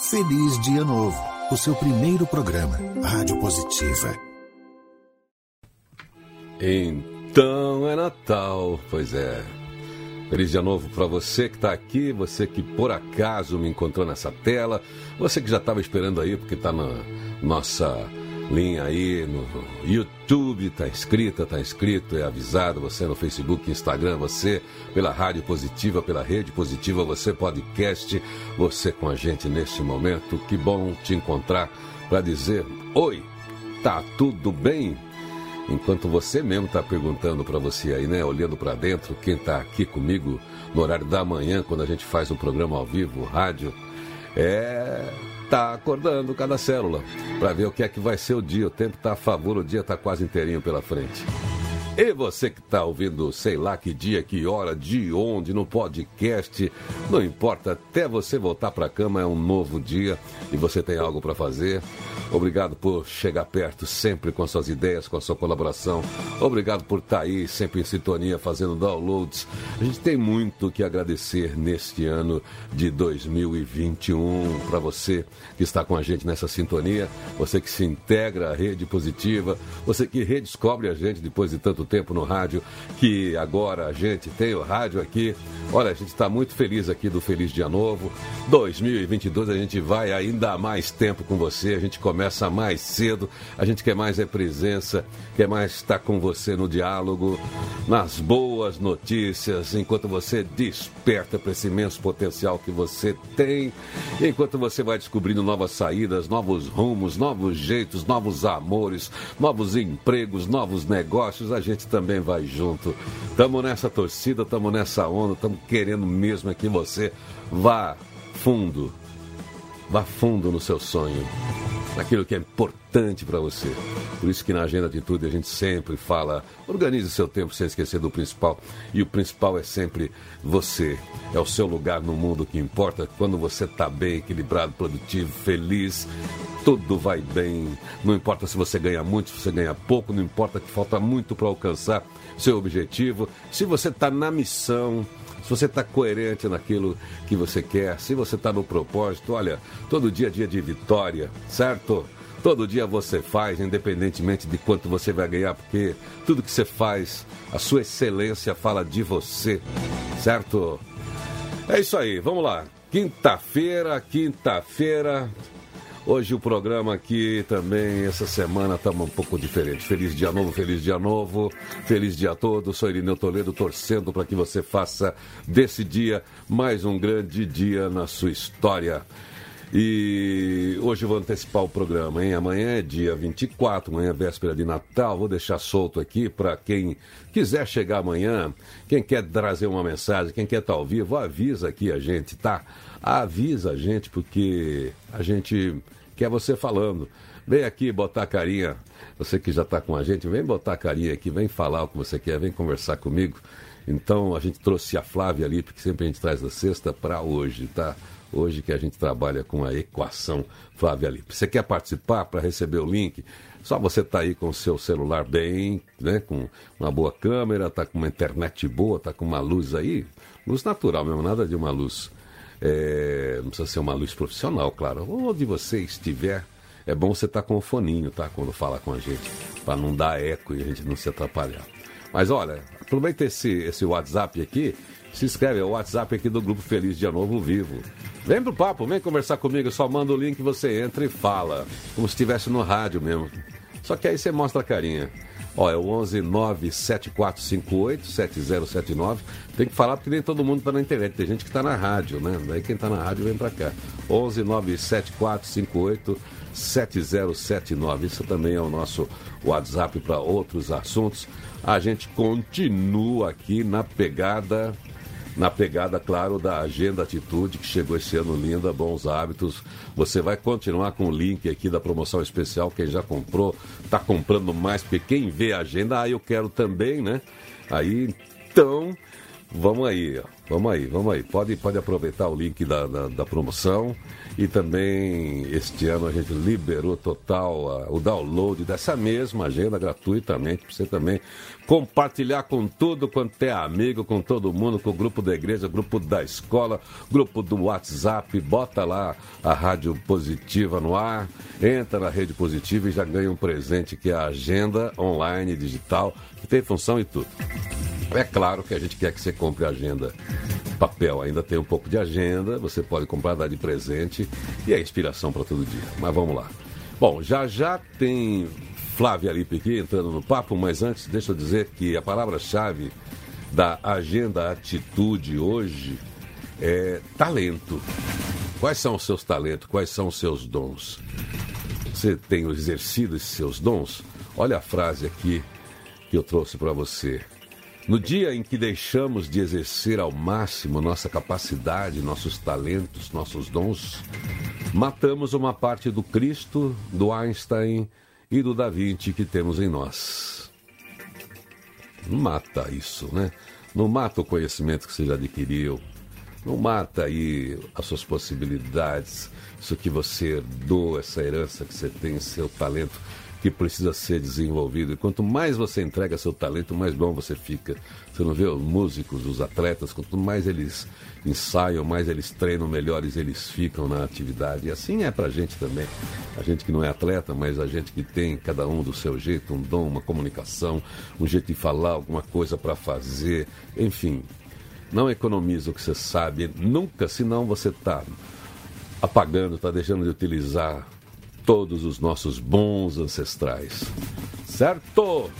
Feliz Dia Novo, o seu primeiro programa, Rádio Positiva. Então é Natal, pois é. Feliz Dia Novo para você que está aqui, você que por acaso me encontrou nessa tela, você que já estava esperando aí porque está na nossa linha aí no YouTube, tá inscrita, tá inscrito, é avisado, você no Facebook, Instagram, você pela Rádio Positiva, pela Rede Positiva, você podcast, você com a gente neste momento. Que bom te encontrar para dizer: "Oi, tá tudo bem?" Enquanto você mesmo está perguntando para você aí, né, olhando para dentro, quem está aqui comigo no horário da manhã, quando a gente faz um programa ao vivo, rádio, é tá acordando cada célula para ver o que é que vai ser o dia. O tempo está a favor, o dia está quase inteirinho pela frente. E você que está ouvindo, sei lá que dia, que hora, de onde, no podcast, não importa, até você voltar para a cama é um novo dia e você tem algo para fazer. Obrigado por chegar perto sempre com suas ideias, com a sua colaboração. Obrigado por estar tá aí sempre em sintonia, fazendo downloads. A gente tem muito que agradecer neste ano de 2021 para você que está com a gente nessa sintonia, você que se integra à rede positiva, você que redescobre a gente depois de tanto tempo no rádio, que agora a gente tem o rádio aqui. Olha, a gente está muito feliz aqui do Feliz Dia Novo. 2022 a gente vai ainda mais tempo com você, a gente começa mais cedo, a gente quer mais é presença, quer mais estar com você no diálogo, nas boas notícias, enquanto você desperta para esse imenso potencial que você tem, enquanto você vai descobrindo novas saídas, novos rumos, novos jeitos, novos amores, novos empregos, novos negócios, a gente gente também vai junto. Estamos nessa torcida, estamos nessa onda, estamos querendo mesmo é que você vá fundo. Vá fundo no seu sonho, naquilo que é importante para você. Por isso que na Agenda de Tudo a gente sempre fala, organize seu tempo sem esquecer do principal. E o principal é sempre você. É o seu lugar no mundo que importa. Quando você está bem, equilibrado, produtivo, feliz, tudo vai bem. Não importa se você ganha muito, se você ganha pouco, não importa que falta muito para alcançar seu objetivo. Se você está na missão, se você está coerente naquilo que você quer, se você está no propósito, olha, todo dia é dia de vitória, certo? Todo dia você faz, independentemente de quanto você vai ganhar, porque tudo que você faz, a sua excelência fala de você, certo? É isso aí, vamos lá. Quinta-feira, quinta-feira, Hoje o programa aqui também, essa semana, está um pouco diferente. Feliz dia novo, feliz dia novo, feliz dia todo. Sou Irineu Toledo, torcendo para que você faça desse dia mais um grande dia na sua história. E hoje vou antecipar o programa, hein? Amanhã é dia 24, amanhã é véspera de Natal. Vou deixar solto aqui para quem quiser chegar amanhã, quem quer trazer uma mensagem, quem quer estar tá ao vivo, avisa aqui a gente, tá? Avisa a gente, porque a gente quer você falando. Vem aqui botar carinha. Você que já está com a gente, vem botar carinha aqui, vem falar o que você quer, vem conversar comigo. Então a gente trouxe a Flávia ali, porque sempre a gente traz da sexta para hoje, tá? Hoje que a gente trabalha com a equação Flávia ali. Você quer participar para receber o link? Só você tá aí com o seu celular bem, né? Com uma boa câmera, tá com uma internet boa, tá com uma luz aí, luz natural mesmo, nada de uma luz é, não precisa ser uma luz profissional, claro. Onde você estiver, é bom você estar tá com o foninho, tá? Quando fala com a gente, para não dar eco e a gente não se atrapalhar. Mas olha, aproveita esse, esse WhatsApp aqui, se inscreve, é o WhatsApp aqui do Grupo Feliz Dia Novo Vivo. Vem pro papo, vem conversar comigo, só manda o link, você entra e fala, como se estivesse no rádio mesmo. Só que aí você mostra a carinha. Ó, é o 11 97458 7079. Tem que falar porque nem todo mundo está na internet. Tem gente que está na rádio, né? Daí quem está na rádio vem para cá. 11 97458 7079. Isso também é o nosso WhatsApp para outros assuntos. A gente continua aqui na pegada na pegada, claro, da Agenda Atitude, que chegou esse ano linda, bons hábitos. Você vai continuar com o link aqui da promoção especial. Quem já comprou, está comprando mais, porque quem vê a agenda, ah, eu quero também, né? Aí, então, Vamos aí, ó. Vamos aí, vamos aí. Pode, pode aproveitar o link da, da, da promoção. E também este ano a gente liberou total o download dessa mesma agenda gratuitamente para você também compartilhar com tudo quanto é amigo, com todo mundo, com o grupo da igreja, grupo da escola, grupo do WhatsApp. Bota lá a Rádio Positiva no ar, entra na Rede Positiva e já ganha um presente que é a agenda online digital, que tem função e tudo. É claro que a gente quer que você compre a agenda papel. Ainda tem um pouco de agenda, você pode comprar, dar de presente e é inspiração para todo dia. Mas vamos lá. Bom, já já tem Flávia Lipe aqui entrando no papo, mas antes deixa eu dizer que a palavra-chave da agenda atitude hoje é talento. Quais são os seus talentos? Quais são os seus dons? Você tem exercido esses seus dons? Olha a frase aqui que eu trouxe para você. No dia em que deixamos de exercer ao máximo nossa capacidade, nossos talentos, nossos dons, matamos uma parte do Cristo, do Einstein e do Da Vinci que temos em nós. Não mata isso, né? Não mata o conhecimento que você já adquiriu. Não mata aí as suas possibilidades, isso que você herdou, essa herança que você tem, seu talento que precisa ser desenvolvido. E quanto mais você entrega seu talento, mais bom você fica. Você não vê os músicos, os atletas, quanto mais eles ensaiam, mais eles treinam, melhores eles ficam na atividade. E assim é pra gente também. A gente que não é atleta, mas a gente que tem cada um do seu jeito, um dom, uma comunicação, um jeito de falar, alguma coisa para fazer, enfim. Não economiza o que você sabe nunca, senão você está apagando, está deixando de utilizar todos os nossos bons ancestrais. Certo?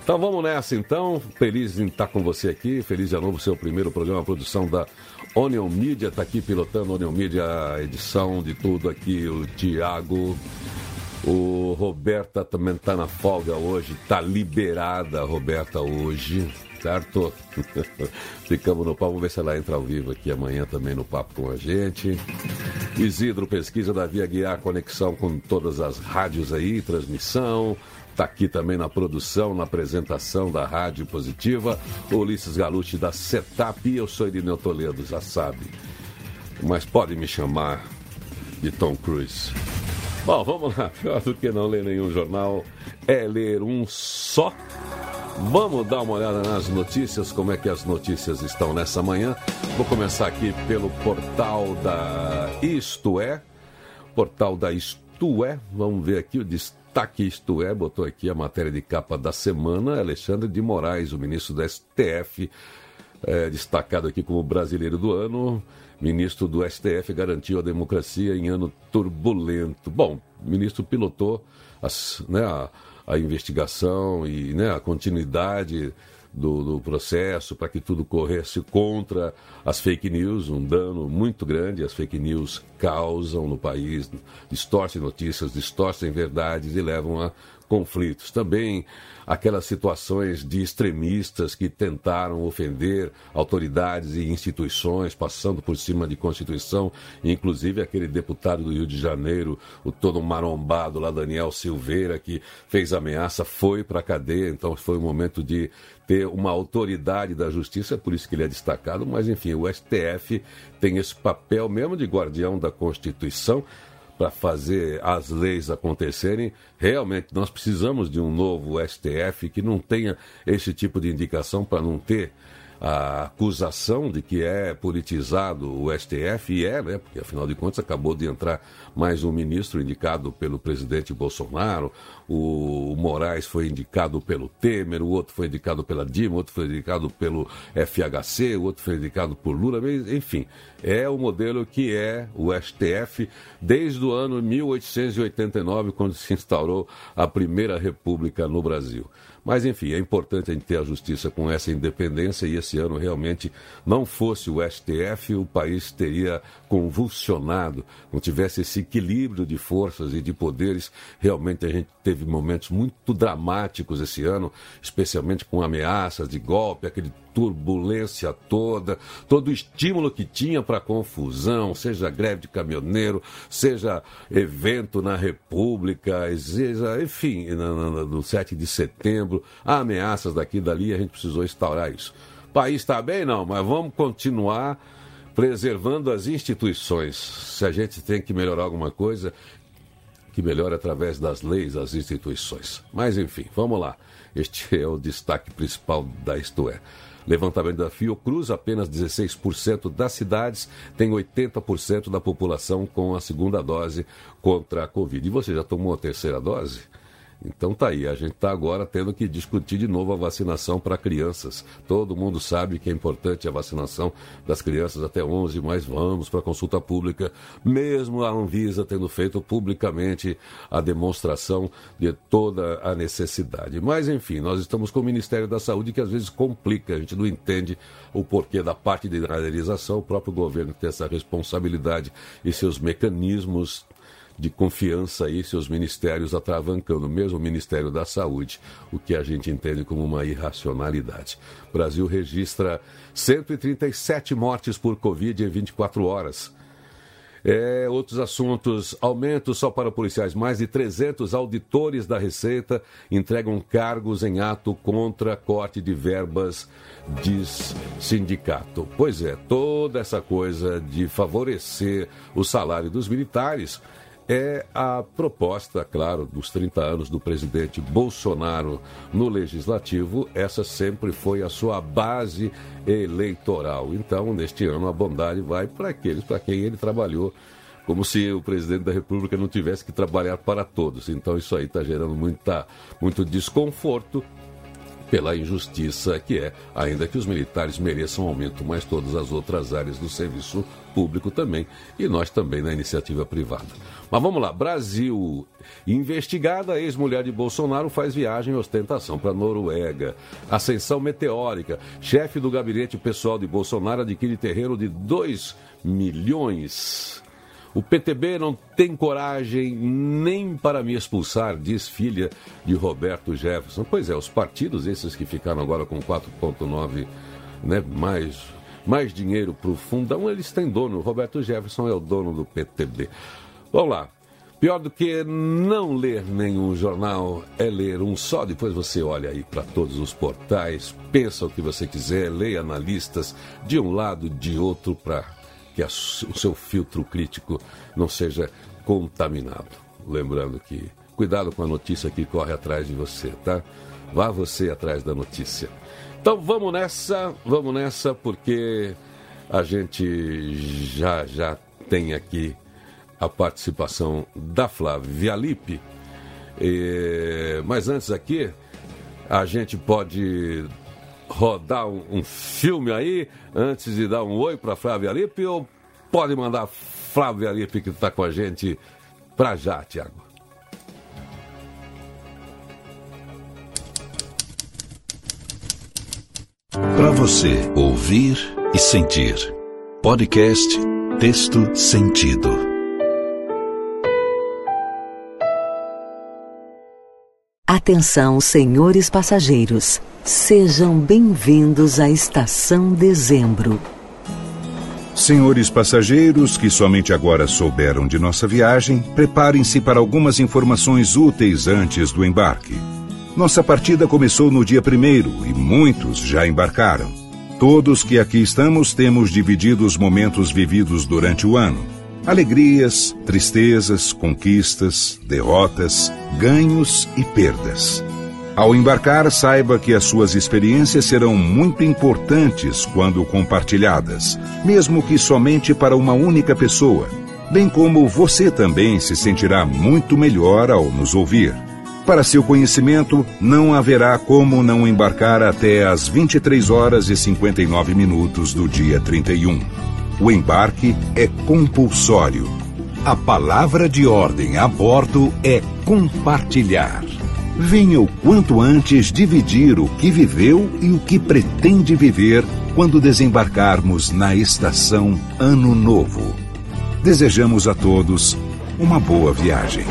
Então vamos nessa então. Feliz em estar com você aqui. Feliz de novo seu primeiro programa, produção da Onion Media. Está aqui pilotando Onion Media, edição de tudo aqui. O Tiago. O Roberta também está na folga hoje. Está liberada a Roberta hoje certo? Ficamos no papo, vamos ver se ela entra ao vivo aqui amanhã também no papo com a gente. Isidro Pesquisa da Via Guiar, conexão com todas as rádios aí, transmissão. Está aqui também na produção, na apresentação da Rádio Positiva. Ulisses Galucci da Setap e eu sou Irineu Toledo, já sabe. Mas pode me chamar de Tom Cruise. Bom, vamos lá. Pior do que não ler nenhum jornal é ler um só Vamos dar uma olhada nas notícias, como é que as notícias estão nessa manhã. Vou começar aqui pelo portal da Isto É. Portal da Isto É. Vamos ver aqui o destaque Isto É. Botou aqui a matéria de capa da semana. Alexandre de Moraes, o ministro do STF, é, destacado aqui como brasileiro do ano. Ministro do STF garantiu a democracia em ano turbulento. Bom, o ministro pilotou as, né, a, a investigação e né, a continuidade do, do processo para que tudo corresse contra as fake news, um dano muito grande as fake news causam no país, distorcem notícias, distorcem verdades e levam a conflitos. Também aquelas situações de extremistas que tentaram ofender autoridades e instituições, passando por cima de Constituição, inclusive aquele deputado do Rio de Janeiro, o todo marombado lá, Daniel Silveira, que fez ameaça, foi para a cadeia, então foi o momento de ter uma autoridade da justiça, por isso que ele é destacado, mas enfim, o STF tem esse papel mesmo de guardião da Constituição, para fazer as leis acontecerem, realmente nós precisamos de um novo STF que não tenha esse tipo de indicação para não ter a acusação de que é politizado o STF, e é, né? Porque afinal de contas acabou de entrar mais um ministro indicado pelo presidente Bolsonaro, o Moraes foi indicado pelo Temer, o outro foi indicado pela Dilma, outro foi indicado pelo FHC, o outro foi indicado por Lula, enfim, é o modelo que é o STF desde o ano 1889, quando se instaurou a primeira república no Brasil. Mas, enfim, é importante a gente ter a justiça com essa independência e esse ano realmente não fosse o STF, o país teria convulsionado, não tivesse esse equilíbrio de forças e de poderes. Realmente a gente teve momentos muito dramáticos esse ano, especialmente com ameaças de golpe, aquele turbulência toda, todo o estímulo que tinha para confusão, seja greve de caminhoneiro, seja evento na República, seja, enfim, no, no 7 de setembro, ameaças daqui e dali, a gente precisou instaurar isso. O país está bem? Não, mas vamos continuar preservando as instituições. Se a gente tem que melhorar alguma coisa, que melhore através das leis as instituições. Mas enfim, vamos lá. Este é o destaque principal da Isto É. Levantamento da Fiocruz, apenas 16% das cidades têm 80% da população com a segunda dose contra a Covid. E você já tomou a terceira dose? Então tá aí, a gente está agora tendo que discutir de novo a vacinação para crianças. Todo mundo sabe que é importante a vacinação das crianças até 11, mas vamos para a consulta pública, mesmo a Anvisa tendo feito publicamente a demonstração de toda a necessidade. Mas enfim, nós estamos com o Ministério da Saúde que às vezes complica, a gente não entende o porquê da parte de realização, o próprio governo tem essa responsabilidade e seus mecanismos de confiança aí seus ministérios atravancando, mesmo o Ministério da Saúde, o que a gente entende como uma irracionalidade. O Brasil registra 137 mortes por Covid em 24 horas. É, outros assuntos, aumento só para policiais. Mais de 300 auditores da Receita entregam cargos em ato contra corte de verbas, diz sindicato. Pois é, toda essa coisa de favorecer o salário dos militares é a proposta, claro, dos 30 anos do presidente Bolsonaro no legislativo. Essa sempre foi a sua base eleitoral. Então, neste ano, a bondade vai para aqueles para quem ele trabalhou como se o presidente da República não tivesse que trabalhar para todos. Então isso aí está gerando muita, muito desconforto pela injustiça que é, ainda que os militares mereçam aumento, mas todas as outras áreas do serviço público também, e nós também na iniciativa privada. Mas vamos lá, Brasil. Investigada, ex-mulher de Bolsonaro faz viagem e ostentação para Noruega. Ascensão meteórica. Chefe do gabinete pessoal de Bolsonaro adquire terreno de 2 milhões. O PTB não tem coragem nem para me expulsar, diz filha de Roberto Jefferson. Pois é, os partidos, esses que ficaram agora com 4,9, né, mais, mais dinheiro para o fundão, eles têm dono. Roberto Jefferson é o dono do PTB. Vamos lá. Pior do que não ler nenhum jornal é ler um só. Depois você olha aí para todos os portais, pensa o que você quiser, leia analistas de um lado, de outro, para que a, o seu filtro crítico não seja contaminado. Lembrando que cuidado com a notícia que corre atrás de você, tá? Vá você atrás da notícia. Então vamos nessa, vamos nessa, porque a gente já já tem aqui a participação da Flávia Lippe. E, mas antes aqui, a gente pode rodar um, um, filme aí, antes de dar um oi para Flávia Lippe, ou pode mandar Flávia Lippe, que está com a gente, para já, Tiago? Para você ouvir e sentir. Podcast Texto Sentido. Atenção, senhores passageiros. Sejam bem-vindos à Estação Dezembro. Senhores passageiros que somente agora souberam de nossa viagem, preparem-se para algumas informações úteis antes do embarque. Nossa partida começou no dia primeiro e muitos já embarcaram. Todos que aqui estamos temos dividido os momentos vividos durante o ano Alegrias, tristezas, conquistas, derrotas, ganhos e perdas. Ao embarcar, saiba que as suas experiências serão muito importantes quando compartilhadas, mesmo que somente para uma única pessoa, bem como você também se sentirá muito melhor ao nos ouvir. Para seu conhecimento, não haverá como não embarcar até às 23 horas e 59 minutos do dia 31. O embarque é compulsório. A palavra de ordem a bordo é compartilhar. Venha o quanto antes dividir o que viveu e o que pretende viver quando desembarcarmos na estação Ano Novo. Desejamos a todos uma boa viagem.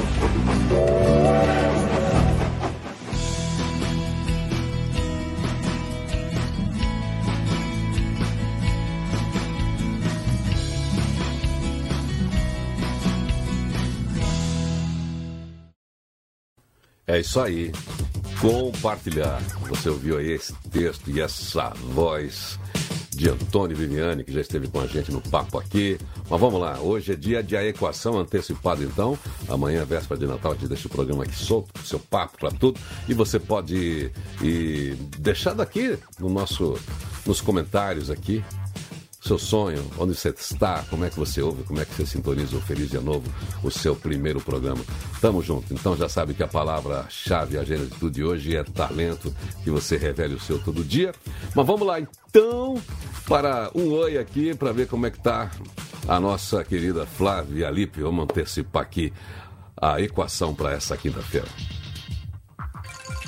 É isso aí. compartilhar. Você ouviu aí esse texto e essa voz de Antônio Viviane, que já esteve com a gente no papo aqui. Mas vamos lá, hoje é dia de a equação antecipada, então. Amanhã, véspera de Natal, a gente deixa o programa aqui solto, com seu papo para tudo. E você pode ir, ir deixar daqui no nosso, nos comentários aqui seu sonho, onde você está, como é que você ouve, como é que você sintoniza o Feliz Dia Novo, o seu primeiro programa. Tamo junto. Então já sabe que a palavra-chave, a agenda de tudo de hoje é talento, que você revele o seu todo dia. Mas vamos lá então para um oi aqui para ver como é que tá a nossa querida Flávia Lipe. Vamos antecipar aqui a equação para essa quinta-feira.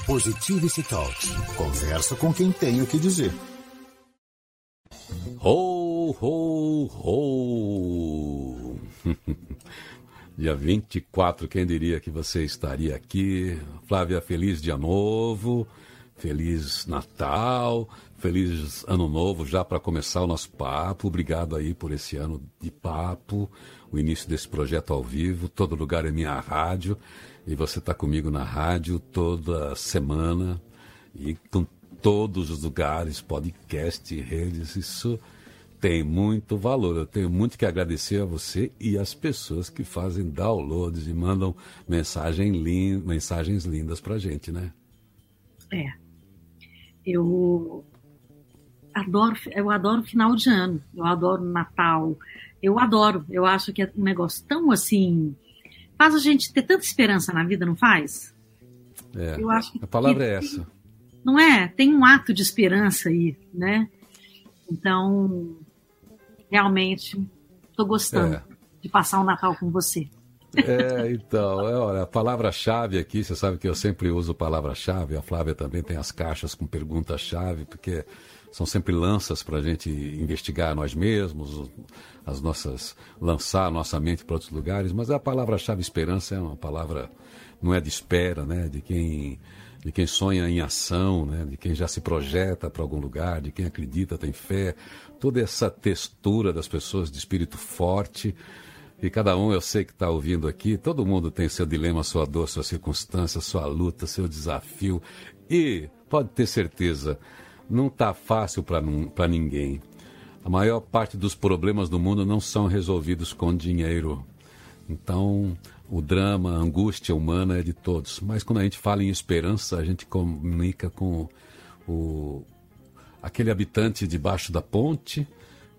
Positivity Talks. Conversa com quem tem o que dizer. Ho, ho, dia 24, quem diria que você estaria aqui? Flávia, feliz dia novo, feliz Natal, feliz ano novo já para começar o nosso papo. Obrigado aí por esse ano de papo, o início desse projeto ao vivo. Todo lugar é minha rádio e você está comigo na rádio toda semana e com todos os lugares, podcast, redes, isso tem muito valor. Eu tenho muito que agradecer a você e as pessoas que fazem downloads e mandam mensagem lin mensagens lindas pra gente, né? É. Eu adoro, eu adoro final de ano, eu adoro Natal, eu adoro, eu acho que é um negócio tão assim, faz a gente ter tanta esperança na vida, não faz? É, eu acho a palavra é essa não é? Tem um ato de esperança aí, né? Então, realmente, estou gostando é. de passar o Natal com você. É, então, é, olha, a palavra-chave aqui, você sabe que eu sempre uso palavra-chave, a Flávia também tem as caixas com pergunta-chave, porque são sempre lanças para a gente investigar nós mesmos, as nossas, lançar a nossa mente para outros lugares, mas a palavra-chave esperança é uma palavra, não é de espera, né, de quem de quem sonha em ação, né? de quem já se projeta para algum lugar, de quem acredita, tem fé, toda essa textura das pessoas de espírito forte. E cada um, eu sei que está ouvindo aqui, todo mundo tem seu dilema, sua dor, sua circunstância, sua luta, seu desafio. E pode ter certeza, não está fácil para ninguém. A maior parte dos problemas do mundo não são resolvidos com dinheiro. Então, o drama, a angústia humana é de todos. Mas quando a gente fala em esperança, a gente comunica com o, aquele habitante debaixo da ponte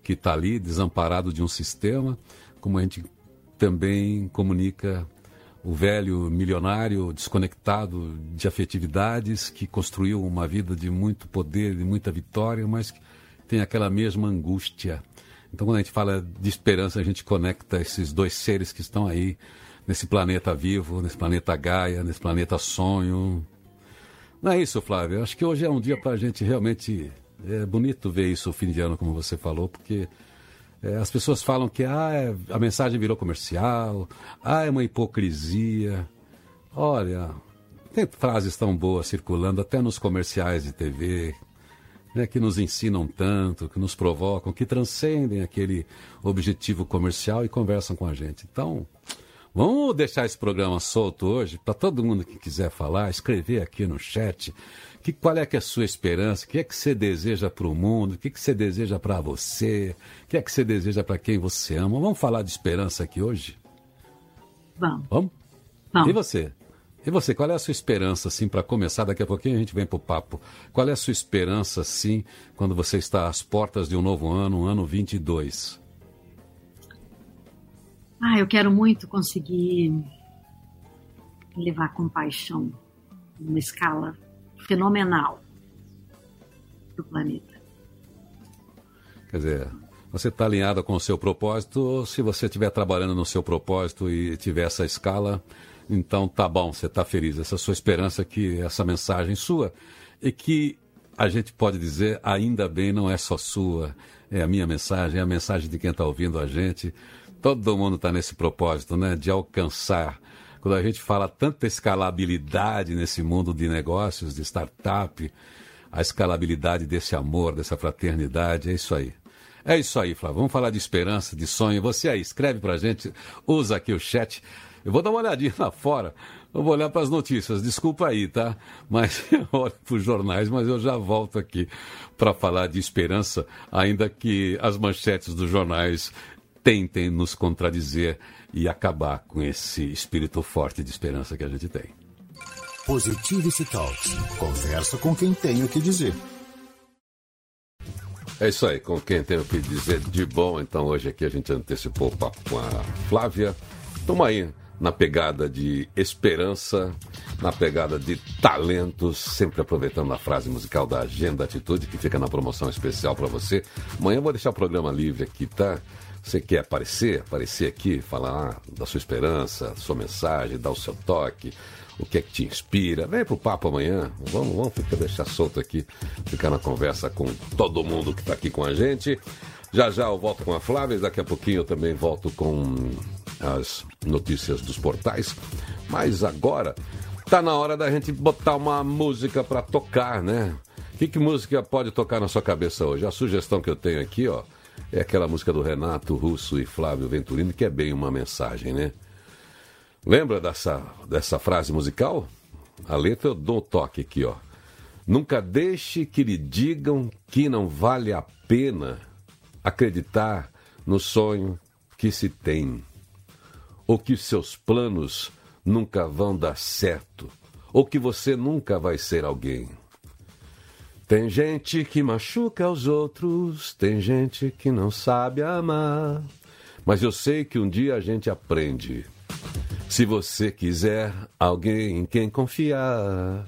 que está ali, desamparado de um sistema, como a gente também comunica o velho milionário desconectado de afetividades que construiu uma vida de muito poder, de muita vitória, mas que tem aquela mesma angústia. Então, quando a gente fala de esperança, a gente conecta esses dois seres que estão aí nesse planeta vivo, nesse planeta Gaia, nesse planeta sonho. Não é isso, Flávio? Acho que hoje é um dia para a gente realmente. É bonito ver isso fim de ano, como você falou, porque é, as pessoas falam que ah, é, a mensagem virou comercial, ah, é uma hipocrisia. Olha, tem frases tão boas circulando até nos comerciais de TV, né, que nos ensinam tanto, que nos provocam, que transcendem aquele objetivo comercial e conversam com a gente. Então, Vamos deixar esse programa solto hoje para todo mundo que quiser falar, escrever aqui no chat. Que, qual é que é a sua esperança? O que é que você deseja para o mundo? O que, é que você deseja para você? O que é que você deseja para quem você ama? Vamos falar de esperança aqui hoje? Vamos. Vamos? Vamos. E você? E você, qual é a sua esperança, assim, para começar? Daqui a pouquinho a gente vem para o papo. Qual é a sua esperança, assim, quando você está às portas de um novo ano, um ano 22? Ah, eu quero muito conseguir levar compaixão numa escala fenomenal para o planeta. Quer dizer, você está alinhada com o seu propósito, se você estiver trabalhando no seu propósito e tiver essa escala, então tá bom, você está feliz. Essa é a sua esperança que essa mensagem sua e que a gente pode dizer, ainda bem, não é só sua, é a minha mensagem, é a mensagem de quem está ouvindo a gente todo mundo está nesse propósito, né? De alcançar. Quando a gente fala tanta escalabilidade nesse mundo de negócios, de startup, a escalabilidade desse amor, dessa fraternidade, é isso aí. É isso aí, Flávio. Vamos falar de esperança, de sonho. Você aí, escreve pra gente, usa aqui o chat. Eu vou dar uma olhadinha lá fora. Eu vou olhar para as notícias. Desculpa aí, tá? Mas eu olho para os jornais, mas eu já volto aqui para falar de esperança, ainda que as manchetes dos jornais tentem nos contradizer e acabar com esse espírito forte de esperança que a gente tem. Positivity Talks. Conversa com quem tem o que dizer. É isso aí, com quem tem o que dizer de bom. Então hoje aqui a gente antecipou o papo com a Flávia. Tamo aí na pegada de esperança, na pegada de talentos, sempre aproveitando a frase musical da Agenda Atitude, que fica na promoção especial para você. Amanhã eu vou deixar o programa livre aqui, tá? Você quer aparecer? Aparecer aqui, falar da sua esperança, sua mensagem, dar o seu toque, o que é que te inspira. Vem pro papo amanhã. Vamos, vamos ficar, deixar solto aqui, ficar na conversa com todo mundo que está aqui com a gente. Já já eu volto com a Flávia, daqui a pouquinho eu também volto com as notícias dos portais. Mas agora tá na hora da gente botar uma música para tocar, né? Que, que música pode tocar na sua cabeça hoje? A sugestão que eu tenho aqui, ó, é aquela música do Renato Russo e Flávio Venturini, que é bem uma mensagem, né? Lembra dessa, dessa frase musical? A letra eu dou um toque aqui, ó. Nunca deixe que lhe digam que não vale a pena acreditar no sonho que se tem, ou que seus planos nunca vão dar certo, ou que você nunca vai ser alguém. Tem gente que machuca os outros, tem gente que não sabe amar, mas eu sei que um dia a gente aprende. Se você quiser alguém em quem confiar,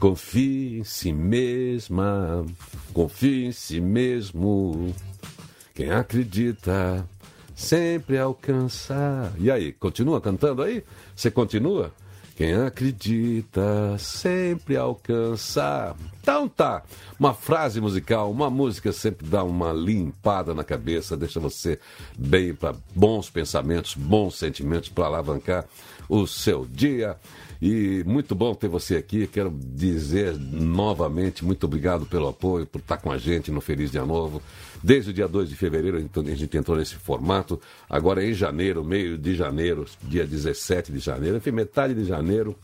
confie em si mesma, confie em si mesmo. Quem acredita sempre alcança. E aí, continua cantando aí? Você continua? Quem acredita sempre alcança. Então tá, uma frase musical, uma música sempre dá uma limpada na cabeça, deixa você bem para bons pensamentos, bons sentimentos para alavancar o seu dia. E muito bom ter você aqui. Quero dizer novamente muito obrigado pelo apoio, por estar com a gente no Feliz Dia Novo. Desde o dia 2 de fevereiro a gente entrou nesse formato. Agora em janeiro, meio de janeiro, dia 17 de janeiro, enfim, metade de janeiro,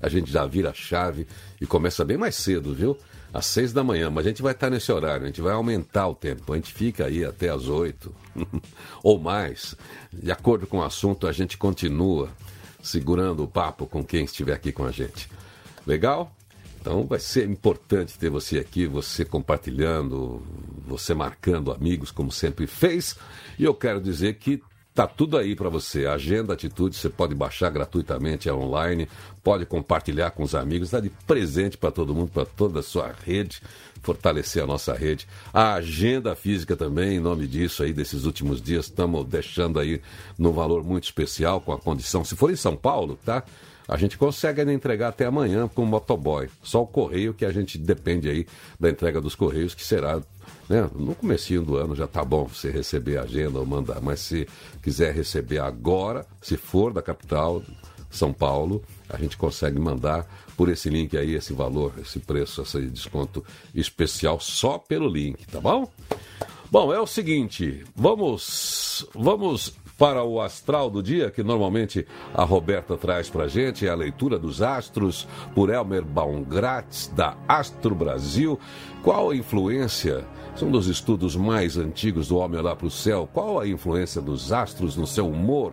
a gente já vira a chave e começa bem mais cedo, viu? Às seis da manhã, mas a gente vai estar nesse horário, a gente vai aumentar o tempo, a gente fica aí até às oito ou mais. De acordo com o assunto, a gente continua segurando o papo com quem estiver aqui com a gente. Legal? Então vai ser importante ter você aqui, você compartilhando, você marcando amigos, como sempre fez. E eu quero dizer que Tá tudo aí para você. Agenda Atitude, você pode baixar gratuitamente, é online, pode compartilhar com os amigos, dá de presente para todo mundo, para toda a sua rede, fortalecer a nossa rede. A agenda física também, em nome disso aí, desses últimos dias, estamos deixando aí num valor muito especial, com a condição. Se for em São Paulo, tá? A gente consegue ainda entregar até amanhã com o motoboy. Só o correio que a gente depende aí da entrega dos correios, que será né? No comecinho do ano já tá bom você receber a agenda ou mandar, mas se quiser receber agora, se for da capital, São Paulo, a gente consegue mandar por esse link aí, esse valor, esse preço, esse desconto especial só pelo link, tá bom? Bom, é o seguinte, vamos vamos para o astral do dia, que normalmente a Roberta traz para gente, é a leitura dos astros por Elmer Baumgratz, da Astro Brasil. Qual a influência são dos estudos mais antigos do homem olhar para o céu. Qual a influência dos astros no seu humor?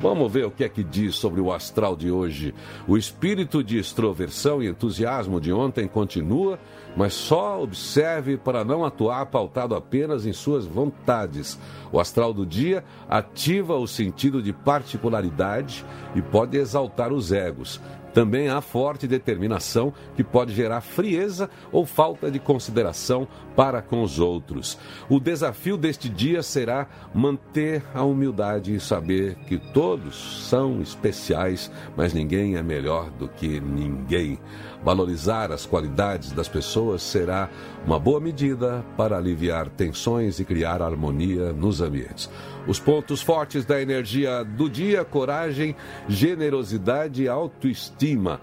Vamos ver o que é que diz sobre o astral de hoje. O espírito de extroversão e entusiasmo de ontem continua, mas só observe para não atuar pautado apenas em suas vontades. O astral do dia ativa o sentido de particularidade e pode exaltar os egos. Também há forte determinação que pode gerar frieza ou falta de consideração para com os outros. O desafio deste dia será manter a humildade e saber que todos são especiais, mas ninguém é melhor do que ninguém. Valorizar as qualidades das pessoas será uma boa medida para aliviar tensões e criar harmonia nos ambientes. Os pontos fortes da energia do dia: coragem, generosidade e autoestima.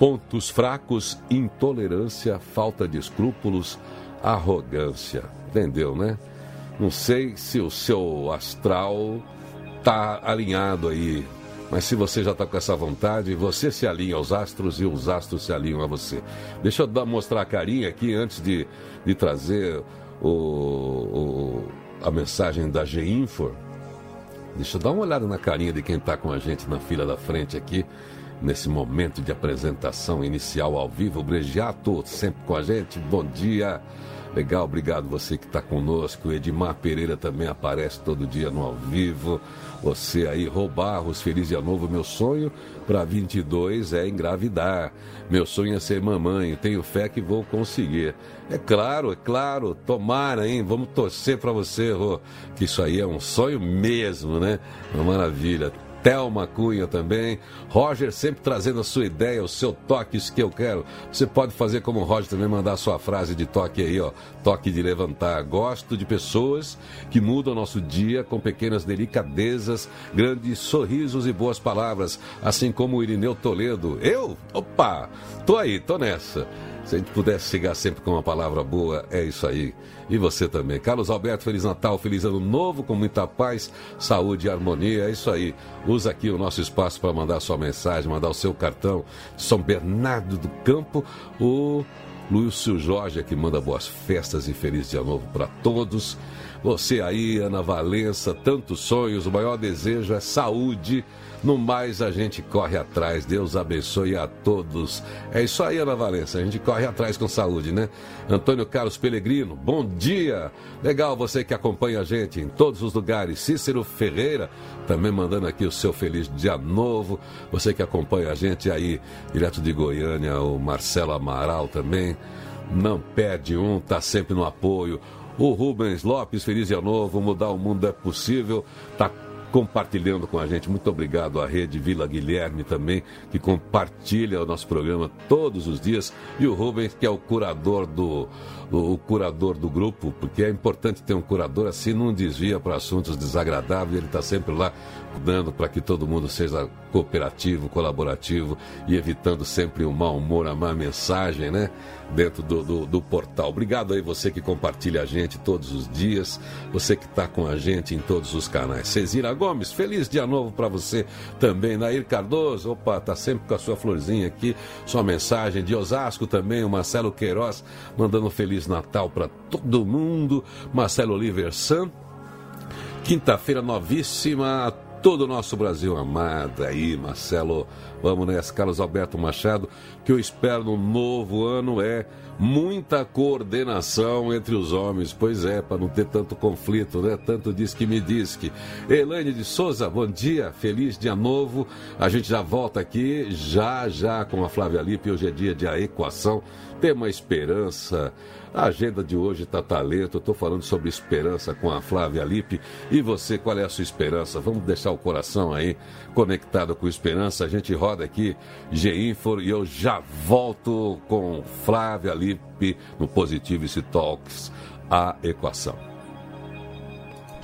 Pontos fracos: intolerância, falta de escrúpulos, arrogância. Entendeu, né? Não sei se o seu astral tá alinhado aí Mas se você já está com essa vontade, você se alinha aos astros e os astros se alinham a você. Deixa eu mostrar a carinha aqui antes de, de trazer o, o, a mensagem da G-Infor. Deixa eu dar uma olhada na carinha de quem está com a gente na fila da frente aqui, nesse momento de apresentação inicial ao vivo. Bregiato, sempre com a gente. Bom dia. Legal, obrigado você que está conosco. Edmar Pereira também aparece todo dia no ao vivo. Você aí, Robarros, feliz dia novo. Meu sonho para 22 é engravidar. Meu sonho é ser mamãe. Tenho fé que vou conseguir. É claro, é claro. Tomara, hein? Vamos torcer para você, Rô. Que isso aí é um sonho mesmo, né? Uma maravilha. Thelma Cunha também. Roger sempre trazendo a sua ideia, o seu toque, isso que eu quero. Você pode fazer como o Roger também, mandar a sua frase de toque aí, ó. Toque de levantar. Gosto de pessoas que mudam nosso dia com pequenas delicadezas, grandes sorrisos e boas palavras, assim como o Irineu Toledo. Eu? Opa! Tô aí, tô nessa. Se a gente pudesse chegar sempre com uma palavra boa, é isso aí. E você também. Carlos Alberto, Feliz Natal, Feliz Ano Novo, com muita paz, saúde e harmonia. É isso aí. Usa aqui o nosso espaço para mandar sua mensagem, mandar o seu cartão. São Bernardo do Campo, o Lúcio Jorge que manda boas festas e feliz dia novo para todos. Você aí, Ana Valença, tantos sonhos, o maior desejo é saúde no mais, a gente corre atrás. Deus abençoe a todos. É isso aí, Ana Valença. A gente corre atrás com saúde, né? Antônio Carlos Pelegrino, bom dia. Legal você que acompanha a gente em todos os lugares. Cícero Ferreira, também mandando aqui o seu feliz dia novo. Você que acompanha a gente aí, direto de Goiânia, o Marcelo Amaral também. Não perde um, tá sempre no apoio. O Rubens Lopes, feliz dia novo. Mudar o mundo é possível. Tá compartilhando com a gente. Muito obrigado à Rede Vila Guilherme também, que compartilha o nosso programa todos os dias. E o Rubens, que é o curador do, o, o curador do grupo, porque é importante ter um curador assim, não desvia para assuntos desagradáveis, ele está sempre lá dando para que todo mundo seja cooperativo, colaborativo e evitando sempre o mau humor, a má mensagem, né? Dentro do, do, do portal. Obrigado aí você que compartilha a gente todos os dias, você que está com a gente em todos os canais. Cezira Gomes, feliz dia novo para você também. Nair Cardoso, opa, tá sempre com a sua florzinha aqui, sua mensagem. De Osasco também, o Marcelo Queiroz mandando um Feliz Natal para todo mundo. Marcelo Oliver San. Quinta-feira novíssima todo o nosso Brasil amado. Aí, Marcelo, vamos nessa. Carlos Alberto Machado, que eu espero no novo ano é muita coordenação entre os homens. Pois é, para não ter tanto conflito, né? Tanto diz que me diz que. Elaine de Souza, bom dia, feliz dia novo. A gente já volta aqui, já, já com a Flávia Lippe. Hoje é dia de a equação. Tem uma esperança a agenda de hoje está talento. Estou falando sobre esperança com a Flávia Lippe. E você, qual é a sua esperança? Vamos deixar o coração aí conectado com esperança. A gente roda aqui G-Infor e eu já volto com Flávia Lippe no Positivity Talks, a equação.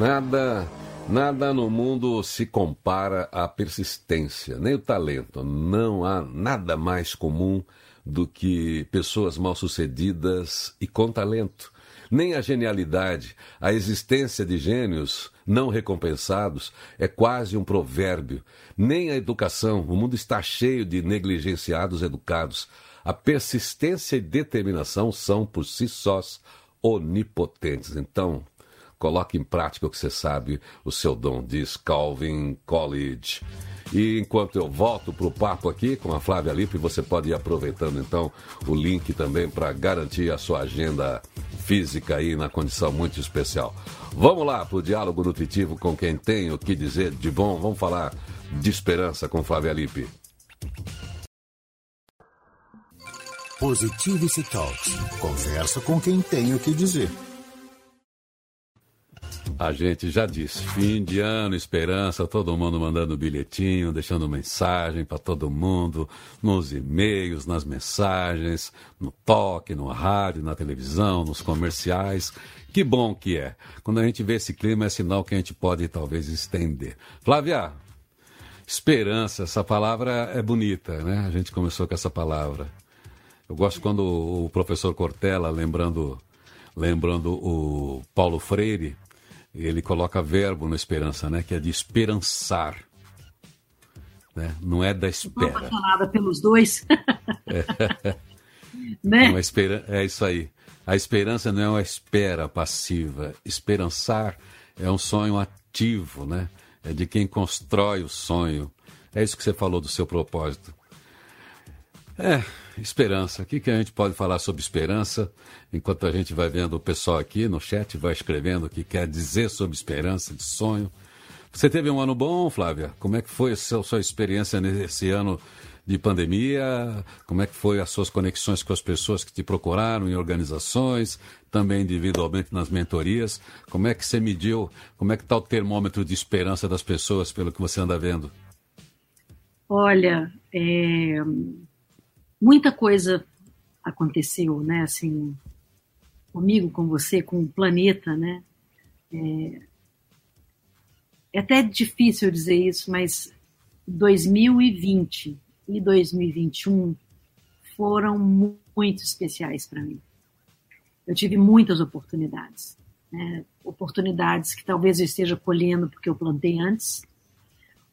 Nada, nada no mundo se compara à persistência, nem o talento. Não há nada mais comum do que pessoas mal-sucedidas e com talento. Nem a genialidade, a existência de gênios não recompensados é quase um provérbio. Nem a educação, o mundo está cheio de negligenciados educados. A persistência e determinação são por si sós onipotentes. Então, Coloque em prática o que você sabe, o seu dom, diz Calvin College. E enquanto eu volto para o papo aqui com a Flávia Lippe, você pode ir aproveitando então o link também para garantir a sua agenda física aí na condição muito especial. Vamos lá para o diálogo nutritivo com quem tem o que dizer de bom. Vamos falar de esperança com Flávia Lippe. Positivity Talks. Conversa com quem tem o que dizer. A gente já disse, fim de ano, esperança, todo mundo mandando bilhetinho, deixando mensagem para todo mundo, nos e-mails, nas mensagens, no toque, no rádio, na televisão, nos comerciais. Que bom que é. Quando a gente vê esse clima, é sinal que a gente pode talvez estender. Flávia, esperança, essa palavra é bonita, né? A gente começou com essa palavra. Eu gosto quando o professor Cortella, lembrando, lembrando o Paulo Freire, ele coloca verbo na esperança, né? Que é de esperançar. Né? Não é da espera. Estou apaixonada pelos dois. é. né? Espera... é isso aí. A esperança não é uma espera passiva. Esperançar é um sonho ativo, né? É de quem constrói o sonho. É isso que você falou do seu propósito. É, esperança. O que, que a gente pode falar sobre esperança? Enquanto a gente vai vendo o pessoal aqui no chat, vai escrevendo o que quer dizer sobre esperança, de sonho. Você teve um ano bom, Flávia? Como é que foi a sua, sua experiência nesse ano de pandemia? Como é que foi as suas conexões com as pessoas que te procuraram em organizações, também individualmente nas mentorias? Como é que você mediu? Como é que está o termômetro de esperança das pessoas pelo que você anda vendo? Olha, é, muita coisa aconteceu, né? Assim, comigo, com você, com o planeta, né? É, é até difícil dizer isso, mas 2020 e 2021 foram muito especiais para mim. Eu tive muitas oportunidades, né? oportunidades que talvez eu esteja colhendo porque eu plantei antes,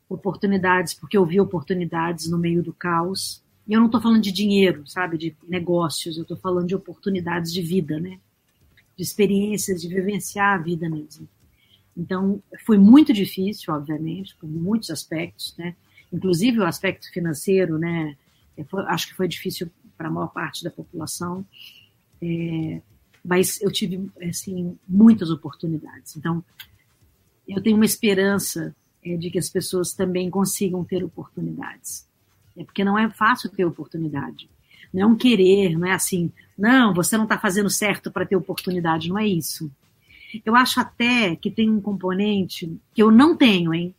oportunidades porque eu vi oportunidades no meio do caos, e eu não estou falando de dinheiro, sabe, de negócios, eu estou falando de oportunidades de vida, né? De experiências, de vivenciar a vida mesmo. Então, foi muito difícil, obviamente, por muitos aspectos, né? Inclusive o aspecto financeiro, né? É, foi, acho que foi difícil para a maior parte da população. É, mas eu tive, assim, muitas oportunidades. Então, eu tenho uma esperança é, de que as pessoas também consigam ter oportunidades. É porque não é fácil ter oportunidade. Não é um querer, não é assim, não, você não está fazendo certo para ter oportunidade, não é isso. Eu acho até que tem um componente que eu não tenho, hein?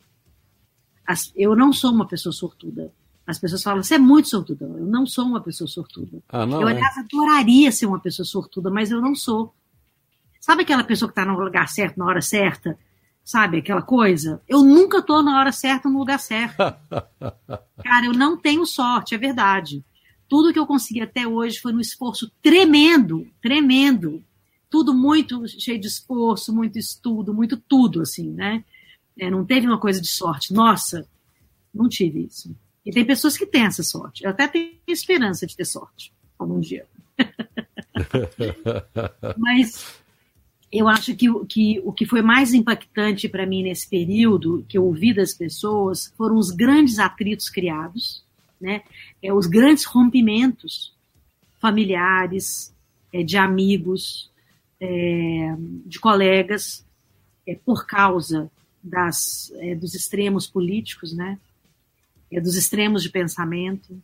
eu não sou uma pessoa sortuda. As pessoas falam, você é muito sortuda. Eu não sou uma pessoa sortuda. Ah, não, eu, aliás, é? adoraria ser uma pessoa sortuda, mas eu não sou. Sabe aquela pessoa que está no lugar certo, na hora certa? Sabe aquela coisa? Eu nunca estou na hora certa, no lugar certo. Cara, eu não tenho sorte, é verdade. Tudo que eu consegui até hoje foi um esforço tremendo, tremendo. Tudo muito cheio de esforço, muito estudo, muito tudo, assim, né? É, não teve uma coisa de sorte. Nossa, não tive isso. E tem pessoas que têm essa sorte. Eu até tenho esperança de ter sorte algum dia. Mas eu acho que, que o que foi mais impactante para mim nesse período, que eu ouvi das pessoas, foram os grandes atritos criados, né? É, os grandes rompimentos familiares, é, de amigos, é, de colegas, é, por causa das, é, dos extremos políticos, né? É, dos extremos de pensamento,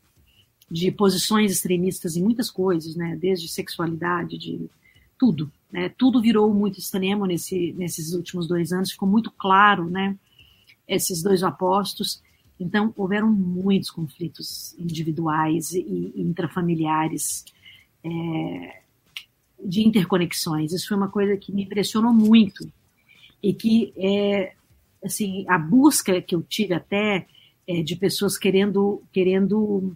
de posições extremistas em muitas coisas, né? Desde sexualidade, de tudo. Né? Tudo virou muito extremo nesse, nesses últimos dois anos, ficou muito claro, né? Esses dois opostos. Então, houveram muitos conflitos individuais e, intrafamiliares, é, de interconexões. Isso foi uma coisa que me impressionou muito e que, é, assim, a busca que eu tive até é, de pessoas querendo, querendo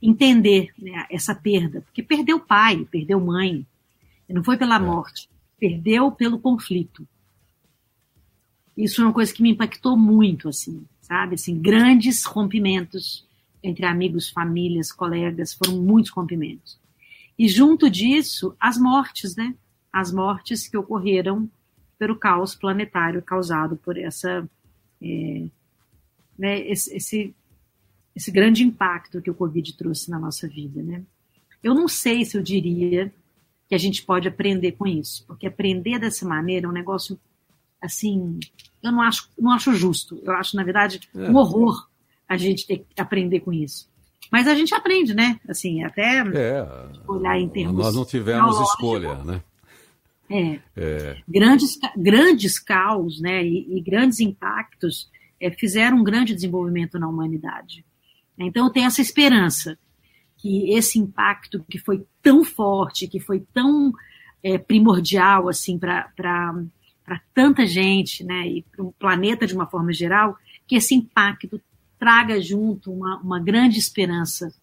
entender né, essa perda, porque perdeu pai, perdeu mãe, não foi pela é. morte, perdeu pelo conflito. Isso é uma coisa que me impactou muito, assim, sabe? Assim, grandes rompimentos entre amigos, famílias, colegas, foram muitos rompimentos. E junto disso, as mortes, né? As mortes que ocorreram pelo caos planetário causado por essa, é, né, esse, esse, esse grande impacto que o Covid trouxe na nossa vida, né? Eu não sei se eu diria que a gente pode aprender com isso, porque aprender dessa maneira é um negócio assim, eu não acho, não acho justo. Eu acho, na verdade, é. um horror a gente ter que aprender com isso. Mas a gente aprende, né? Assim, até é, olhar em termos. Nós não tivemos escolha, né? É. é. Grandes, grandes caos né, e, e grandes impactos é, fizeram um grande desenvolvimento na humanidade. Então, eu tenho essa esperança que esse impacto que foi tão forte, que foi tão é, primordial assim para tanta gente, né, e para o planeta de uma forma geral, que esse impacto traga junto uma, uma grande esperança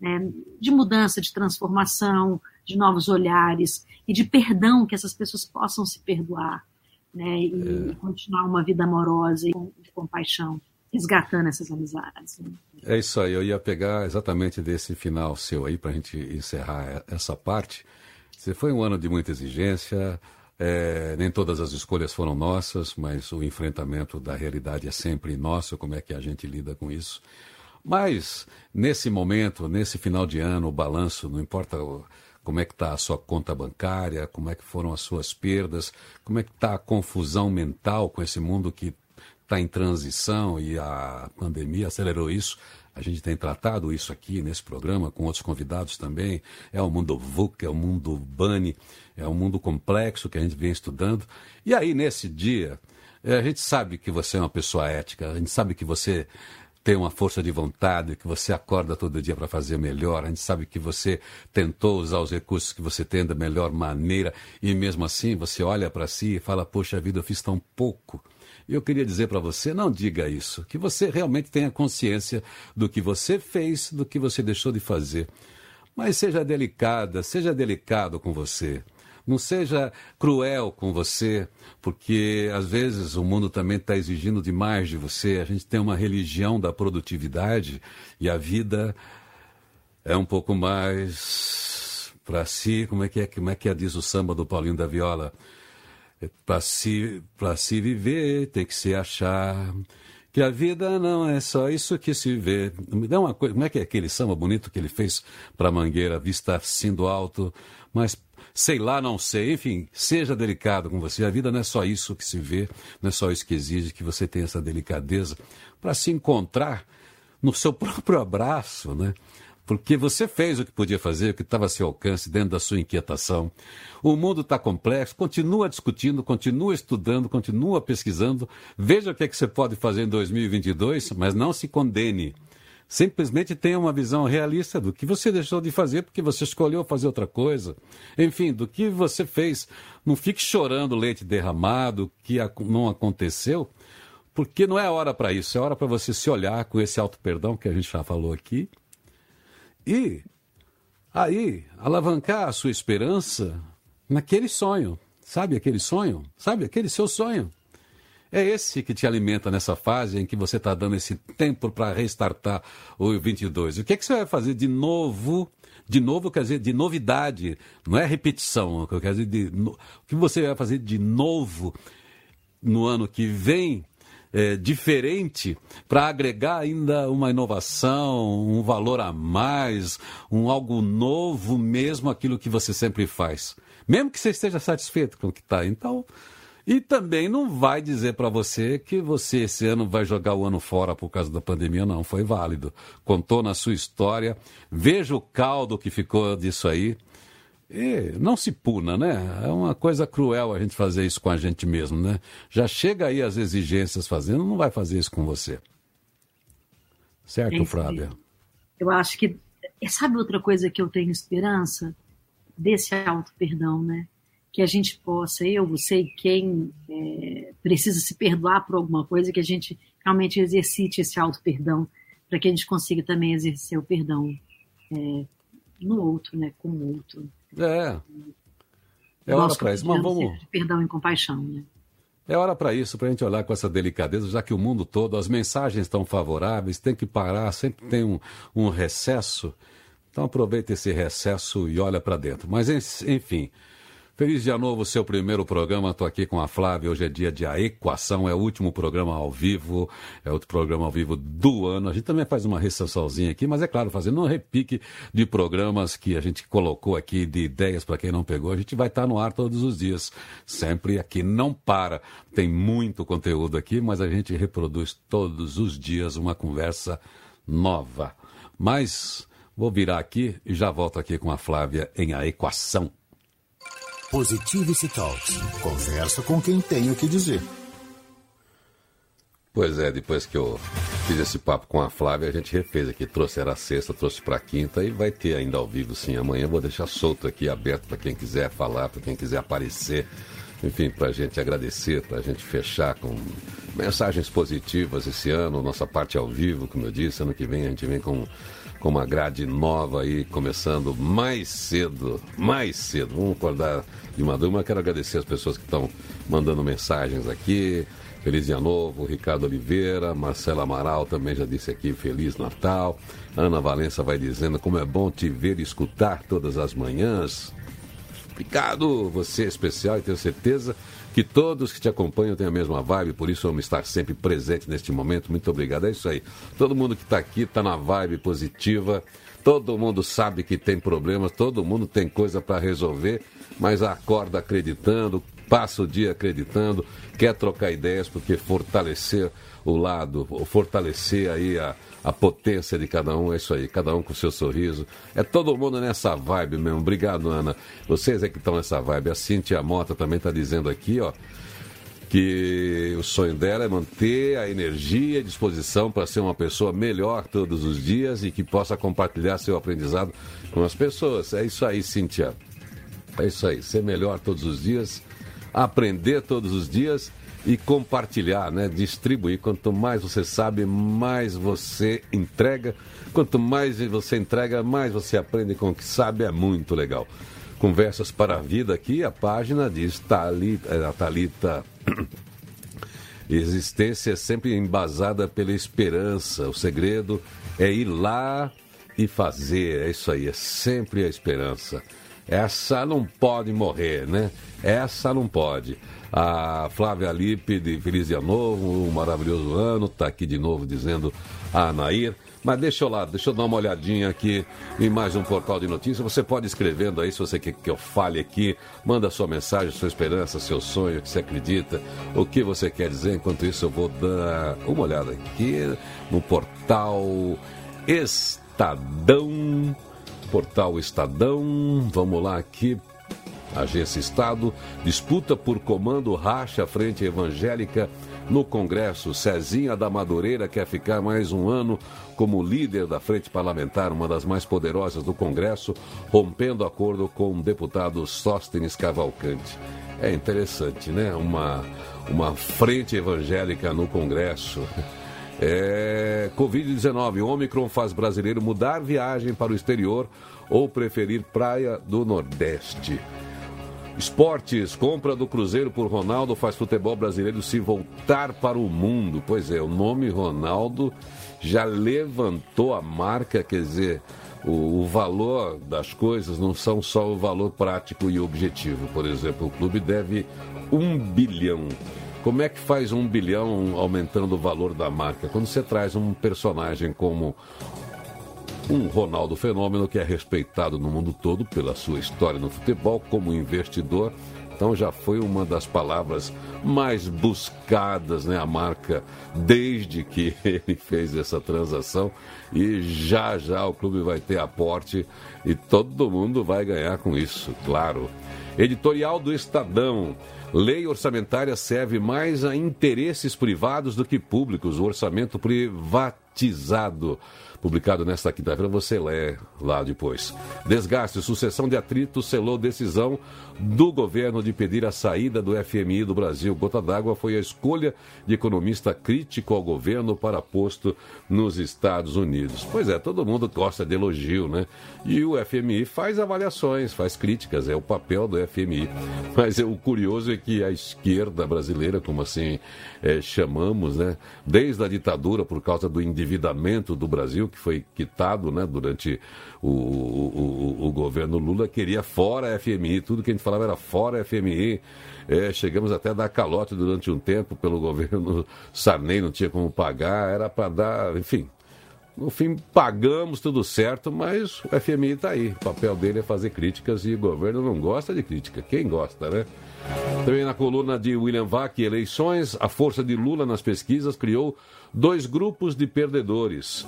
né, de mudança, de transformação, de novos olhares e de perdão, que essas pessoas possam se perdoar né, e é. continuar uma vida amorosa e de compaixão, resgatando essas amizades. Né? É isso aí, eu ia pegar exatamente desse final seu aí para a gente encerrar essa parte. Você foi um ano de muita exigência, é, nem todas as escolhas foram nossas, mas o enfrentamento da realidade é sempre nosso, como é que a gente lida com isso. Mas, nesse momento, nesse final de ano, o balanço, não importa como é que está a sua conta bancária, como é que foram as suas perdas, como é que está a confusão mental com esse mundo que está em transição e a pandemia acelerou isso. A gente tem tratado isso aqui nesse programa com outros convidados também. É o mundo VUC, é o mundo BANI, é um mundo complexo que a gente vem estudando. E aí, nesse dia, eh, a gente sabe que você é uma pessoa ética, a gente sabe que você tem uma força de vontade, que você acorda todo dia para fazer melhor. A gente sabe que você tentou usar os recursos que você tem da melhor maneira e mesmo assim você olha para si e fala: Poxa vida, eu fiz tão pouco. Eu queria dizer para você, não diga isso, que você realmente tenha consciência do que você fez, do que você deixou de fazer. Mas seja delicada, seja delicado com você. Não seja cruel com você, porque às vezes o mundo também está exigindo demais de você. A gente tem uma religião da produtividade e a vida é um pouco mais para si. Como é que é? Como é que é, diz o samba do Paulinho da Viola? Para se, se viver, tem que se achar. Que a vida não é só isso que se vê. Me dá uma coisa. Como é que é aquele samba bonito que ele fez para Mangueira, vista sendo alto, mas sei lá, não sei. Enfim, seja delicado com você. A vida não é só isso que se vê, não é só isso que exige que você tenha essa delicadeza para se encontrar no seu próprio abraço, né? Porque você fez o que podia fazer, o que estava a seu alcance dentro da sua inquietação. O mundo está complexo, continua discutindo, continua estudando, continua pesquisando. Veja o que, é que você pode fazer em 2022, mas não se condene. Simplesmente tenha uma visão realista do que você deixou de fazer porque você escolheu fazer outra coisa. Enfim, do que você fez. Não fique chorando leite derramado, que não aconteceu, porque não é hora para isso. É hora para você se olhar com esse auto-perdão que a gente já falou aqui e aí alavancar a sua esperança naquele sonho. Sabe aquele sonho? Sabe aquele seu sonho? É esse que te alimenta nessa fase em que você está dando esse tempo para restartar o 22. O que, é que você vai fazer de novo? De novo quer dizer de novidade, não é repetição. Quer dizer de, no, o que você vai fazer de novo no ano que vem é, diferente para agregar ainda uma inovação, um valor a mais, um algo novo mesmo aquilo que você sempre faz. Mesmo que você esteja satisfeito com o que está. Então, e também não vai dizer para você que você esse ano vai jogar o ano fora por causa da pandemia, não. Foi válido. Contou na sua história. Veja o caldo que ficou disso aí. E não se puna, né? É uma coisa cruel a gente fazer isso com a gente mesmo, né? Já chega aí as exigências fazendo, não vai fazer isso com você. Certo, Flávia? Eu acho que. Sabe outra coisa que eu tenho esperança? Desse auto-perdão, né? Que a gente possa, eu, você e quem é, precisa se perdoar por alguma coisa, que a gente realmente exercite esse auto-perdão, para que a gente consiga também exercer o perdão é, no outro, né? Com o outro. É. É hora para isso. Mas vamos. Perdão e compaixão, né? É hora para isso, para a gente olhar com essa delicadeza, já que o mundo todo, as mensagens estão favoráveis, tem que parar, sempre tem um, um recesso. Então aproveita esse recesso e olha para dentro. Mas, enfim, Feliz dia novo, seu primeiro programa. Estou aqui com a Flávia. Hoje é dia de A Equação, é o último programa ao vivo, é outro programa ao vivo do ano. A gente também faz uma recessãozinha aqui, mas é claro, fazendo um repique de programas que a gente colocou aqui, de ideias para quem não pegou. A gente vai estar tá no ar todos os dias, sempre aqui. Não para. Tem muito conteúdo aqui, mas a gente reproduz todos os dias uma conversa nova. Mas vou virar aqui e já volto aqui com a Flávia em A Equação. Positivity Talks. Conversa com quem tem o que dizer. Pois é, depois que eu fiz esse papo com a Flávia, a gente refez aqui. Trouxe era sexta, trouxe para quinta e vai ter ainda ao vivo sim. Amanhã vou deixar solto aqui, aberto para quem quiser falar, para quem quiser aparecer. Enfim, para a gente agradecer, para a gente fechar com mensagens positivas esse ano, nossa parte ao vivo, como eu disse. Ano que vem a gente vem com com uma grade nova aí, começando mais cedo, mais cedo. Vamos acordar de madrugada. Quero agradecer as pessoas que estão mandando mensagens aqui. Feliz Dia Novo, Ricardo Oliveira, Marcela Amaral também já disse aqui Feliz Natal. Ana Valença vai dizendo como é bom te ver e escutar todas as manhãs. Obrigado, você é especial e tenho certeza que todos que te acompanham têm a mesma vibe, por isso vamos estar sempre presente neste momento. Muito obrigado. É isso aí. Todo mundo que está aqui está na vibe positiva. Todo mundo sabe que tem problemas, todo mundo tem coisa para resolver, mas acorda acreditando, passa o dia acreditando, quer trocar ideias porque fortalecer o lado, fortalecer aí a, a potência de cada um, é isso aí, cada um com seu sorriso. É todo mundo nessa vibe mesmo. Obrigado, Ana. Vocês é que estão nessa vibe. A Cintia Mota também está dizendo aqui, ó, que o sonho dela é manter a energia e disposição para ser uma pessoa melhor todos os dias e que possa compartilhar seu aprendizado com as pessoas. É isso aí, Cintia. É isso aí, ser melhor todos os dias, aprender todos os dias e compartilhar, né? Distribuir. Quanto mais você sabe, mais você entrega. Quanto mais você entrega, mais você aprende com o que sabe. É muito legal. Conversas para a Vida aqui, a página diz Thalita, é, a Thalita. Existência é sempre embasada pela esperança. O segredo é ir lá e fazer. É isso aí, é sempre a esperança. Essa não pode morrer, né? Essa não pode. A Flávia Lipe, de Feliz Dia Novo, um maravilhoso ano, está aqui de novo dizendo a Anair. Mas deixa eu lá, deixa eu dar uma olhadinha aqui em mais um portal de notícias. Você pode escrevendo aí se você quer que eu fale aqui. Manda sua mensagem, sua esperança, seu sonho, que você acredita, o que você quer dizer. Enquanto isso, eu vou dar uma olhada aqui no portal Estadão. Portal Estadão. Vamos lá aqui Agência Estado disputa por comando racha frente evangélica no Congresso. Cezinha da Madureira quer ficar mais um ano como líder da frente parlamentar, uma das mais poderosas do Congresso, rompendo acordo com o deputado Sóstenes Cavalcante. É interessante, né? Uma, uma frente evangélica no Congresso. É, Covid-19. Omicron faz brasileiro mudar viagem para o exterior ou preferir praia do Nordeste. Esportes, compra do Cruzeiro por Ronaldo faz futebol brasileiro se voltar para o mundo. Pois é, o nome Ronaldo já levantou a marca, quer dizer, o, o, valor das coisas não são só o valor prático e objetivo. Por exemplo, o clube deve um bilhão. Como é que faz um bilhão aumentando o valor da marca? Quando você traz um personagem como um Ronaldo Fenômeno que é respeitado no mundo todo pela sua história no futebol como investidor. Então já foi uma das palavras mais buscadas, né, a marca, desde que ele fez essa transação. E já já o clube vai ter aporte e todo mundo vai ganhar com isso, claro. Editorial do Estadão. Lei orçamentária serve mais a interesses privados do que públicos. O orçamento privatizado publicado nesta quinta-feira, você lê lá depois. Desgaste, sucessão de atritos selou decisão do governo de pedir a saída do FMI do Brasil. Gota d'água foi a escolha de economista crítico ao governo para posto nos Estados Unidos. Pois é, todo mundo gosta de elogio, né? E o FMI faz avaliações, faz críticas, é o papel do FMI. Mas é, o curioso é que a esquerda brasileira, como assim é, chamamos, né? Desde a ditadura, por causa do endividamento do Brasil, que foi quitado né, durante o, o, o, o governo Lula, queria fora a FMI, tudo que a gente falava era fora FMI. É, chegamos até a dar calote durante um tempo pelo governo Sarney, não tinha como pagar, era para dar, enfim. No fim, pagamos tudo certo, mas o FMI está aí. O papel dele é fazer críticas e o governo não gosta de crítica. Quem gosta, né? Também na coluna de William Vac, eleições, a força de Lula nas pesquisas criou dois grupos de perdedores.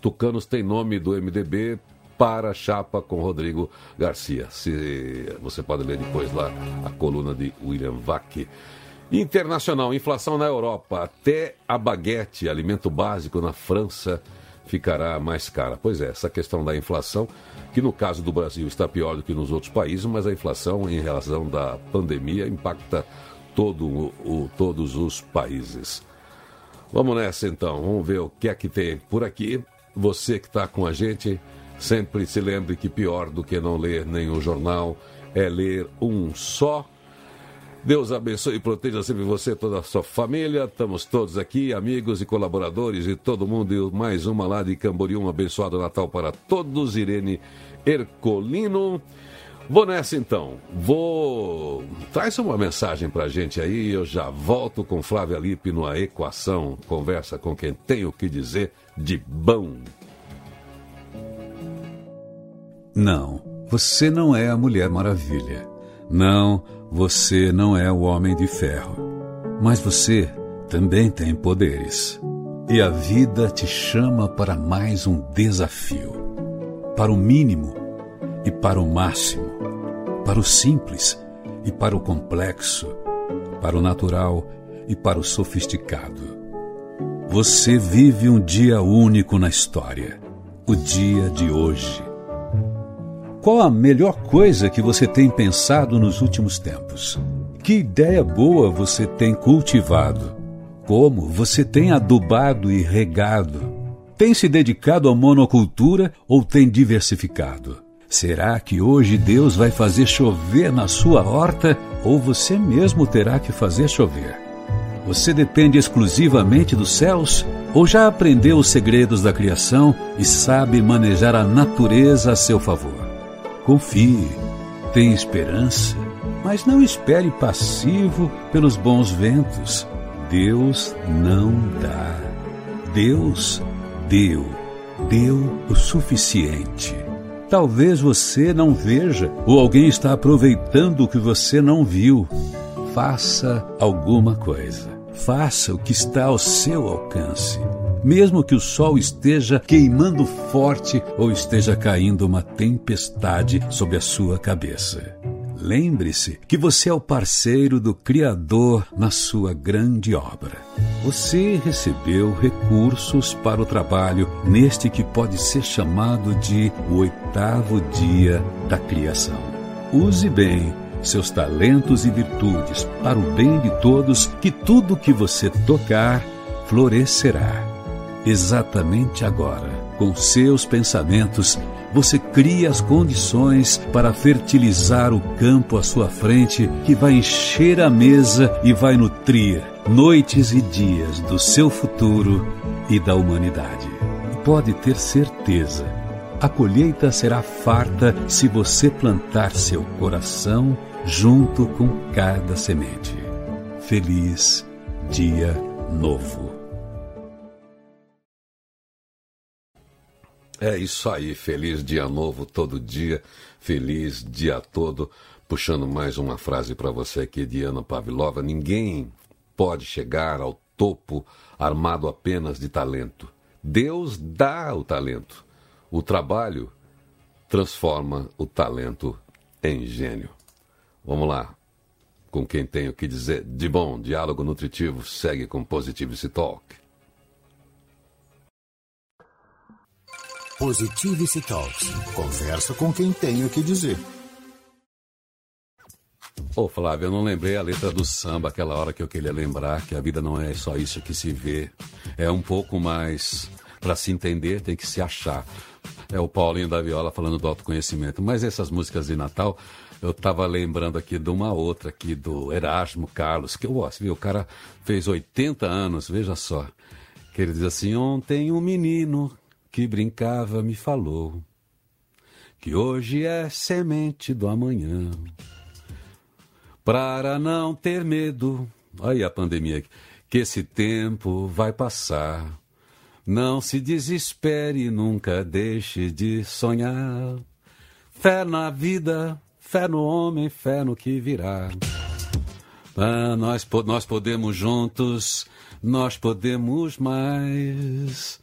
Tucanos tem nome do MDB para a chapa com Rodrigo Garcia. Se, você pode ler depois lá a coluna de William Vac. Internacional, inflação na Europa. Até a baguete, alimento básico na França, ficará mais cara. Pois é, essa questão da inflação, que no caso do Brasil está pior do que nos outros países, mas a inflação em relação da pandemia impacta todo o, todos os países. Vamos nessa então, vamos ver o que é que tem por aqui. Você que está com a gente, sempre se lembre que pior do que não ler nenhum jornal é ler um só. Deus abençoe e proteja sempre você e toda a sua família. Estamos todos aqui, amigos e colaboradores e todo mundo. E mais uma lá de Camboriú. Um abençoado Natal para todos. Irene Ercolino. Vou nessa então. Vou. Traz uma mensagem pra gente aí. Eu já volto com Flávia Lipe no A Equação. Conversa com quem tem o que dizer de bom. Não, você não é a Mulher Maravilha. Não, você não é o Homem de Ferro. Mas você também tem poderes. E a vida te chama para mais um desafio. Para o mínimo e para o máximo, para o simples e para o complexo, para o natural e para o sofisticado. Você vive um dia único na história, o dia de hoje. Qual a melhor coisa que você tem pensado nos últimos tempos? Que ideia boa você tem cultivado? Como você tem adubado e regado? Tem se dedicado à monocultura ou tem diversificado? Será que hoje Deus vai fazer chover na sua horta ou você mesmo terá que fazer chover? Você depende exclusivamente dos céus ou já aprendeu os segredos da criação e sabe manejar a natureza a seu favor? Confie, tenha esperança, mas não espere passivo pelos bons ventos. Deus não dá. Deus deu, deu o suficiente. Talvez você não veja, ou alguém está aproveitando o que você não viu. Faça alguma coisa. Faça o que está ao seu alcance. Mesmo que o sol esteja queimando forte ou esteja caindo uma tempestade sobre a sua cabeça. Lembre-se que você é o parceiro do Criador na sua grande obra. Você recebeu recursos para o trabalho neste que pode ser chamado de o oitavo dia da criação. Use bem seus talentos e virtudes para o bem de todos, que tudo que você tocar florescerá. Exatamente agora, com seus pensamentos, você cria as condições para fertilizar o campo à sua frente, que vai encher a mesa e vai nutrir noites e dias do seu futuro e da humanidade. E pode ter certeza, a colheita será farta se você plantar seu coração junto com cada semente. Feliz Dia Novo. É isso aí, feliz dia novo todo dia, feliz dia todo. Puxando mais uma frase para você aqui, Diana Pavlova: ninguém pode chegar ao topo armado apenas de talento. Deus dá o talento. O trabalho transforma o talento em gênio. Vamos lá. Com quem tem o que dizer de bom, diálogo nutritivo segue com Positivity Talk. Positivity Talks. Conversa com quem tem o que dizer. Ô Flávio, eu não lembrei a letra do samba aquela hora que eu queria lembrar que a vida não é só isso que se vê. É um pouco mais. Para se entender, tem que se achar. É o Paulinho da Viola falando do autoconhecimento. Mas essas músicas de Natal, eu estava lembrando aqui de uma outra aqui do Erasmo Carlos, que eu gosto, viu? O cara fez 80 anos, veja só. Que ele diz assim: Ontem um menino que brincava me falou que hoje é semente do amanhã. Para não ter medo, aí a pandemia, que esse tempo vai passar. Não se desespere, nunca deixe de sonhar. Fé na vida, fé no homem, fé no que virá. Ah, nós, nós podemos juntos, nós podemos mais.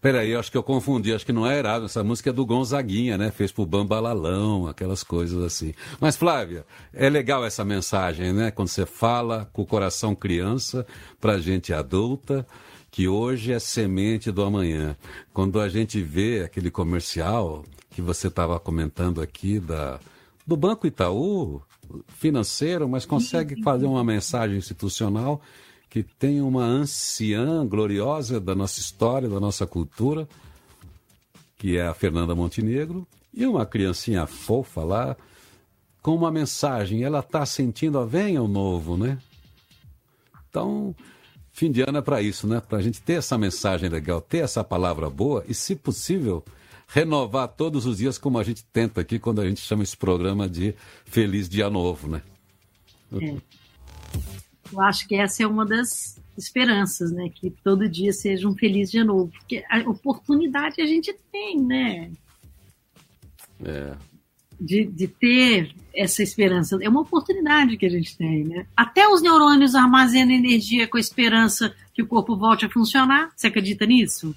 Peraí, acho que eu confundi, acho que não é Erasmo, essa música é do Gonzaguinha, né? Fez pro Bambalalão, aquelas coisas assim. Mas, Flávia, é legal essa mensagem, né? Quando você fala com o coração criança pra gente adulta, que hoje é semente do amanhã. Quando a gente vê aquele comercial que você estava comentando aqui da, do Banco Itaú, financeiro, mas consegue fazer uma mensagem institucional que tem uma anciã gloriosa da nossa história, da nossa cultura, que é a Fernanda Montenegro, e uma criancinha fofa lá, com uma mensagem. Ela está sentindo, a venha o novo, né? Então, fim de ano é para isso, né? Para a gente ter essa mensagem legal, ter essa palavra boa e, se possível, renovar todos os dias, como a gente tenta aqui quando a gente chama esse programa de Feliz Dia Novo, né? É. Eu acho que essa é uma das esperanças, né? Que todo dia seja um feliz dia novo. Porque a oportunidade a gente tem, né? É. De, de ter essa esperança. É uma oportunidade que a gente tem, né? Até os neurônios armazenam energia com a esperança que o corpo volte a funcionar. Você acredita nisso?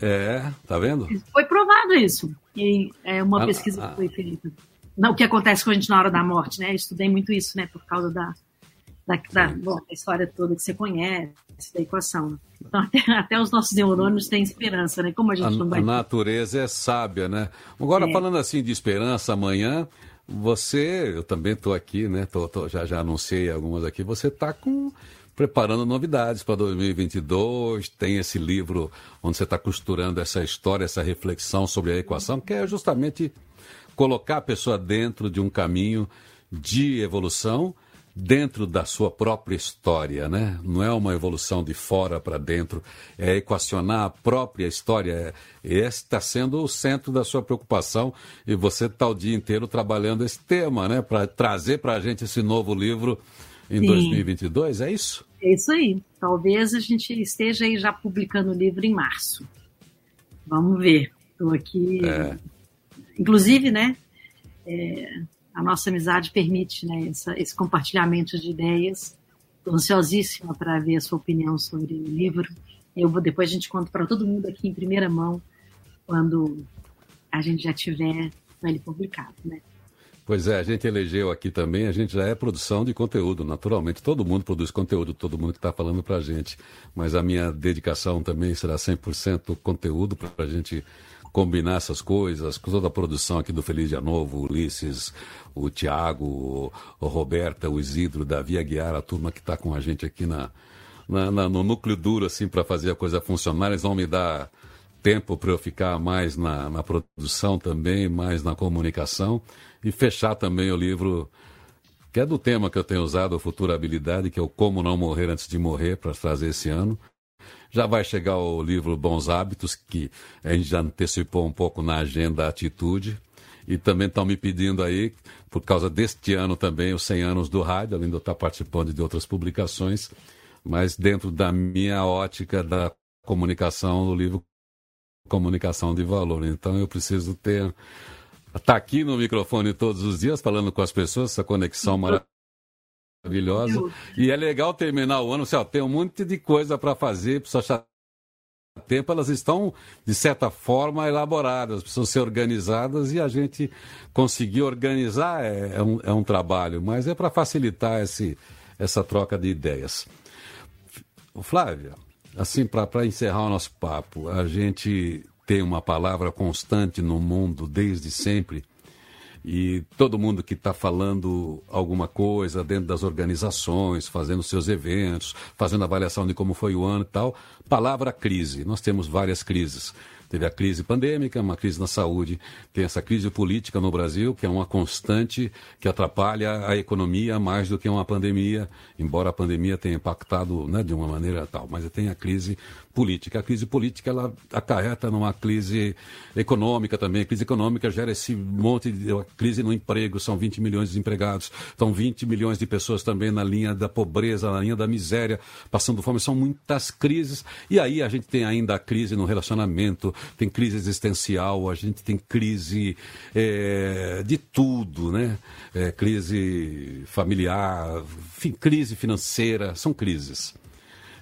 É, tá vendo? Foi provado isso. E é uma ah, pesquisa ah, que foi feita. O que acontece com a gente na hora da morte, né? Eu estudei muito isso, né? Por causa da, da, da, bom, da história toda que você conhece, da equação. Então, até, até, os nossos neurônios têm esperança, né? Como a gente a, não vai. A natureza é sábia, né? Agora, é. falando assim de esperança, amanhã, você, eu também estou aqui, né? Tô, tô, já, já anunciei algumas aqui, você está com preparando novidades para 2022. Tem esse livro onde você está costurando essa história, essa reflexão sobre a equação, que é justamente colocar a pessoa dentro de um caminho de evolução dentro da sua própria história, né? Não é uma evolução de fora para dentro, é equacionar a própria história. Esse está sendo o centro da sua preocupação e você está o dia inteiro trabalhando esse tema, né? Para trazer para a gente esse novo livro em Sim. 2022, é isso? É isso aí. Talvez a gente esteja aí já publicando o livro em março. Vamos ver. Estou aqui. É. Inclusive, né? É a nossa amizade permite né, essa, esse compartilhamento de ideias. Estou ansiosíssima para ver a sua opinião sobre o livro. Eu vou depois a gente conta para todo mundo aqui em primeira mão quando a gente já tiver ele publicado, né? Pois é, a gente elegeu aqui também, a gente já é produção de conteúdo, naturalmente. Todo mundo produz conteúdo, todo mundo que está falando para a gente. Mas a minha dedicação também será 100% conteúdo para a gente combinar essas coisas, com toda a produção aqui do Feliz Dia Novo, o Ulisses, o Tiago, o Roberta, o Isidro, Davi Aguiar, a turma que está com a gente aqui na, na, na, no núcleo duro, assim, para fazer a coisa funcionar. Eles vão me dar tempo para eu ficar mais na, na produção também, mais na comunicação e fechar também o livro que é do tema que eu tenho usado, Futurabilidade, que é o Como Não Morrer Antes de Morrer, para trazer esse ano. Já vai chegar o livro Bons Hábitos, que a gente já antecipou um pouco na agenda Atitude. E também estão me pedindo aí, por causa deste ano também, os 100 anos do rádio, além de eu estar participando de outras publicações, mas dentro da minha ótica da comunicação, do livro Comunicação de Valor. Então eu preciso ter. Estar tá aqui no microfone todos os dias, falando com as pessoas, essa conexão maravilhosa maravilhosa. E é legal terminar o ano, assim, ó, tem um monte de coisa para fazer, precisa achar tempo, elas estão, de certa forma, elaboradas, precisam ser organizadas e a gente conseguir organizar é, é, um, é um trabalho, mas é para facilitar esse, essa troca de ideias. Flávia, assim, para encerrar o nosso papo, a gente tem uma palavra constante no mundo desde sempre e todo mundo que está falando alguma coisa dentro das organizações, fazendo seus eventos, fazendo avaliação de como foi o ano e tal, palavra crise. Nós temos várias crises. Teve a crise pandêmica, uma crise na saúde, tem essa crise política no Brasil, que é uma constante que atrapalha a economia mais do que uma pandemia, embora a pandemia tenha impactado né, de uma maneira tal, mas tem a crise política. A crise política ela acarreta numa crise econômica também. A crise econômica gera esse monte de crise no emprego, são 20 milhões de desempregados, estão 20 milhões de pessoas também na linha da pobreza, na linha da miséria, passando fome. São muitas crises. E aí a gente tem ainda a crise no relacionamento, tem crise existencial, a gente tem crise é, de tudo, né? É, crise familiar, crise financeira, são crises.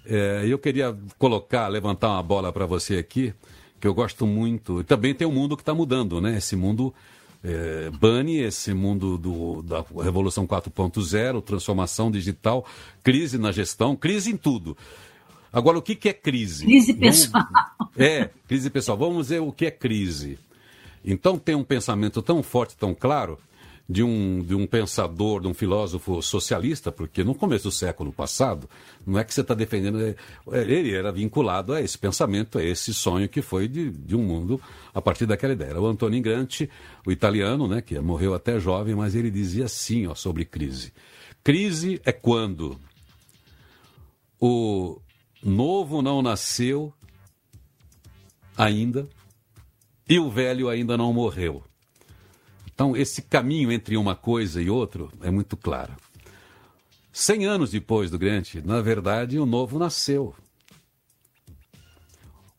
É, eu queria colocar, levantar uma bola para você aqui, que eu gosto muito. E também tem um mundo que está mudando, né? Esse mundo é, Bunny, esse mundo do, da Revolução 4.0, transformação digital, crise na gestão, crise em tudo. Agora, o que, que é crise? Crise pessoal. Vamos, é, crise pessoal. Vamos ver o que é crise. Então, tem um pensamento tão forte, tão claro, de um, de um pensador, de um filósofo socialista, porque no começo do século passado, não é que você está defendendo, é, ele era vinculado a esse pensamento, a esse sonho que foi de, de um mundo a partir daquela ideia. Era o Antonio Gramsci, o italiano, né, que morreu até jovem, mas ele dizia assim ó, sobre crise. Crise é quando o novo não nasceu ainda e o velho ainda não morreu. Então, esse caminho entre uma coisa e outra é muito claro. Cem anos depois do Grande, na verdade, o novo nasceu.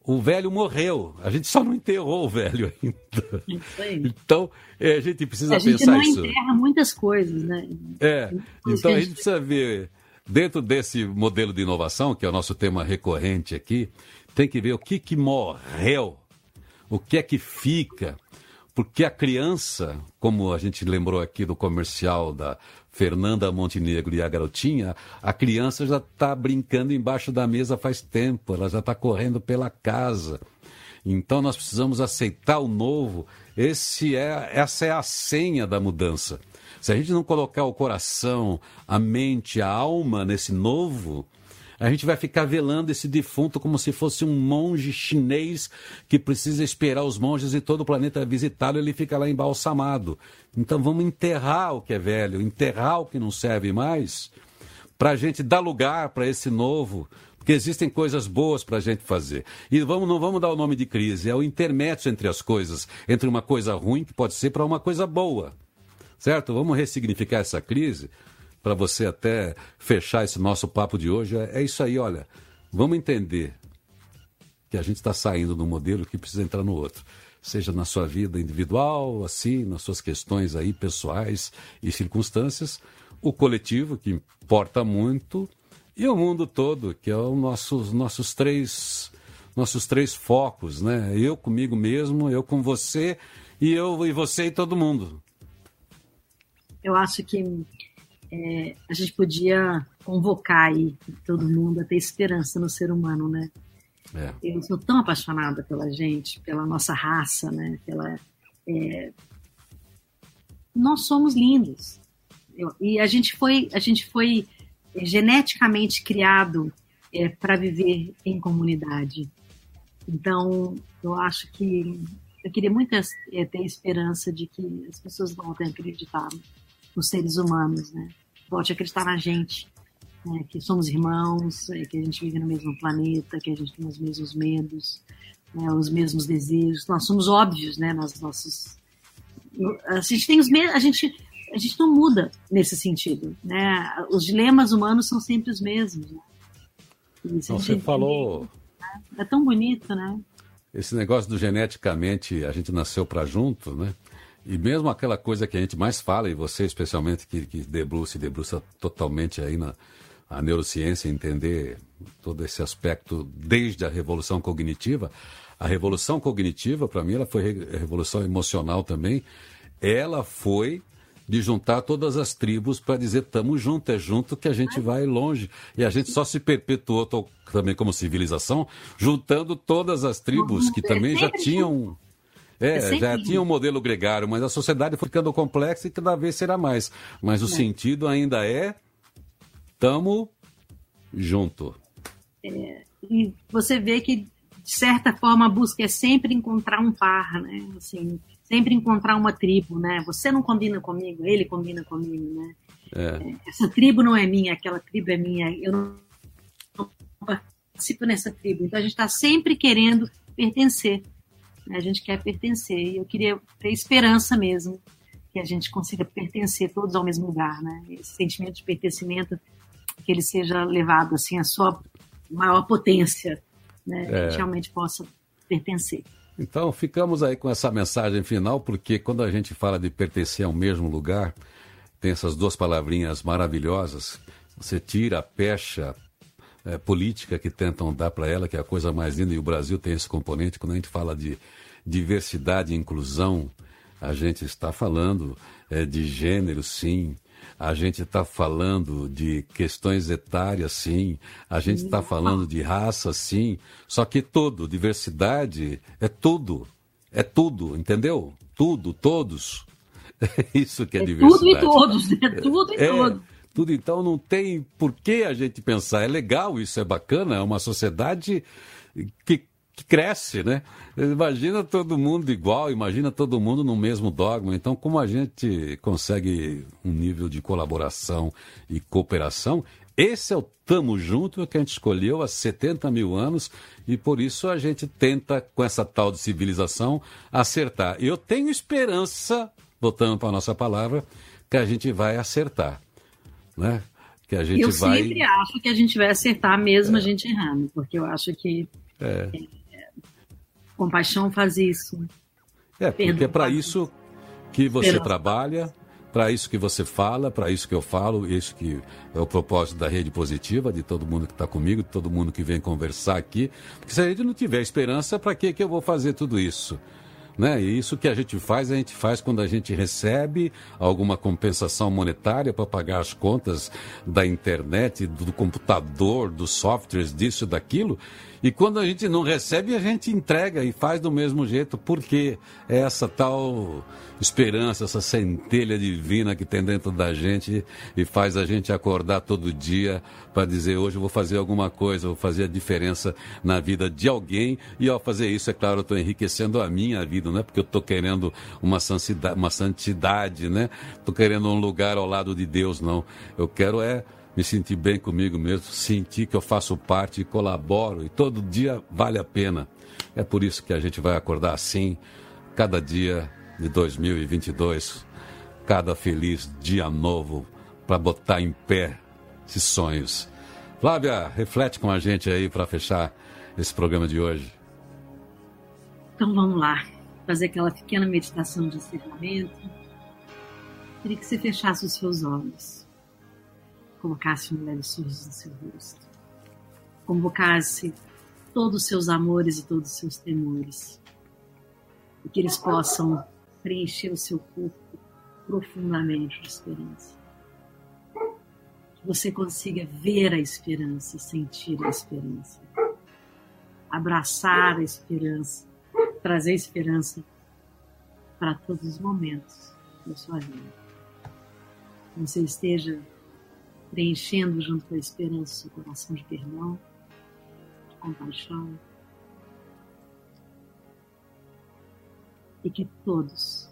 O velho morreu. A gente só não enterrou o velho ainda. Então, é, a gente precisa a gente pensar não isso. enterra muitas coisas, né? É. Então, a gente precisa ver, dentro desse modelo de inovação, que é o nosso tema recorrente aqui, tem que ver o que, que morreu, o que é que fica porque a criança, como a gente lembrou aqui do comercial da Fernanda Montenegro e a garotinha, a criança já está brincando embaixo da mesa faz tempo, ela já está correndo pela casa. Então nós precisamos aceitar o novo. Esse é, essa é a senha da mudança. Se a gente não colocar o coração, a mente, a alma nesse novo, a gente vai ficar velando esse defunto como se fosse um monge chinês que precisa esperar os monges de todo o planeta visitá-lo e ele fica lá embalsamado. Então vamos enterrar o que é velho, enterrar o que não serve mais, para a gente dar lugar para esse novo, porque existem coisas boas para a gente fazer. E vamos, não vamos dar o nome de crise, é o intermédio entre as coisas, entre uma coisa ruim que pode ser para uma coisa boa. Certo? Vamos ressignificar essa crise para você até fechar esse nosso papo de hoje, é, é isso aí, olha. Vamos entender que a gente está saindo de um modelo que precisa entrar no outro. Seja na sua vida individual, assim, nas suas questões aí pessoais e circunstâncias, o coletivo, que importa muito, e o mundo todo, que é os nossos, nossos três nossos três focos, né? Eu comigo mesmo, eu com você e eu e você e todo mundo. Eu acho que é, a gente podia convocar aí todo mundo a ter esperança no ser humano, né? É. Eu sou tão apaixonada pela gente, pela nossa raça, né? Pela, é... Nós somos lindos. Eu, e a gente foi, a gente foi geneticamente criado é, para viver em comunidade. Então, eu acho que eu queria muito é, ter esperança de que as pessoas a acreditar nos seres humanos, né? Volte a acreditar na gente, né? que somos irmãos, é, que a gente vive no mesmo planeta, que a gente tem os mesmos medos, né? os mesmos desejos. Nós somos óbvios, né? Nas nossas, a gente tem os mesmos, a gente a gente não muda nesse sentido, né? Os dilemas humanos são sempre os mesmos. Né? Você falou. É tão bonito, né? Esse negócio do geneticamente a gente nasceu para junto, né? E mesmo aquela coisa que a gente mais fala, e você especialmente que, que debruça e debruça totalmente aí na a neurociência, entender todo esse aspecto desde a revolução cognitiva. A revolução cognitiva, para mim, ela foi revolução emocional também. Ela foi de juntar todas as tribos para dizer estamos juntos, é junto que a gente vai longe. E a gente só se perpetuou também como civilização, juntando todas as tribos que também já tinham é, já tinha um modelo gregário, mas a sociedade foi ficando complexa e cada vez será mais. Mas o é. sentido ainda é tamo junto. É, e você vê que, de certa forma, a busca é sempre encontrar um par, né? Assim, sempre encontrar uma tribo, né? Você não combina comigo, ele combina comigo, né? É. é essa tribo não é minha, aquela tribo é minha. Eu não participo nessa tribo. Então a gente está sempre querendo pertencer. Né? A gente quer pertencer. E eu queria ter esperança mesmo que a gente consiga pertencer todos ao mesmo lugar, né? Esse sentimento de pertencimento, que ele seja levado assim à sua maior potência, né? É. Que a gente realmente possa pertencer. Então, ficamos aí com essa mensagem final, porque quando a gente fala de pertencer ao mesmo lugar, tem essas duas palavrinhas maravilhosas. Você tira, pecha, é, política que tentam dar para ela, que é a coisa mais linda, e o Brasil tem esse componente. Quando a gente fala de diversidade e inclusão, a gente está falando é, de gênero, sim. A gente está falando de questões etárias, sim. A gente está falando de raça, sim. Só que tudo, diversidade é tudo. É tudo, entendeu? Tudo, todos. É isso que é, é diversidade. Tudo e todos, né? Tudo e é, todos. Tudo, então não tem por que a gente pensar. É legal, isso é bacana, é uma sociedade que que cresce, né? Imagina todo mundo igual, imagina todo mundo no mesmo dogma. Então, como a gente consegue um nível de colaboração e cooperação, esse é o Tamo Junto que a gente escolheu há 70 mil anos e por isso a gente tenta, com essa tal de civilização, acertar. Eu tenho esperança, voltando para a nossa palavra, que a gente vai acertar, né? Que a gente eu vai... sempre acho que a gente vai acertar mesmo é. a gente errando, porque eu acho que é. Compaixão faz isso. É, porque é para isso que você Perdão. trabalha, para isso que você fala, para isso que eu falo, isso que é o propósito da rede positiva, de todo mundo que está comigo, de todo mundo que vem conversar aqui. Porque se a gente não tiver esperança, para que, que eu vou fazer tudo isso? Né? E isso que a gente faz, a gente faz quando a gente recebe alguma compensação monetária para pagar as contas da internet, do computador, dos softwares, disso, daquilo. E quando a gente não recebe, a gente entrega e faz do mesmo jeito, porque é essa tal esperança, essa centelha divina que tem dentro da gente e faz a gente acordar todo dia para dizer: hoje eu vou fazer alguma coisa, vou fazer a diferença na vida de alguém. E ao fazer isso, é claro, eu estou enriquecendo a minha vida, não é porque eu estou querendo uma santidade, uma santidade, né? Estou querendo um lugar ao lado de Deus, não. Eu quero é me sentir bem comigo mesmo, sentir que eu faço parte e colaboro e todo dia vale a pena. É por isso que a gente vai acordar assim, cada dia de 2022, cada feliz dia novo para botar em pé esses sonhos. Flávia, reflete com a gente aí para fechar esse programa de hoje. Então vamos lá, fazer aquela pequena meditação de encerramento. Queria que você fechasse os seus olhos colocasse um leve sorriso no seu rosto, convocasse todos os seus amores e todos os seus temores, e que eles possam preencher o seu corpo profundamente de esperança. Que você consiga ver a esperança, sentir a esperança, abraçar a esperança, trazer esperança para todos os momentos da sua vida. Que você esteja preenchendo junto com a esperança seu coração de perdão, de compaixão. E que todos,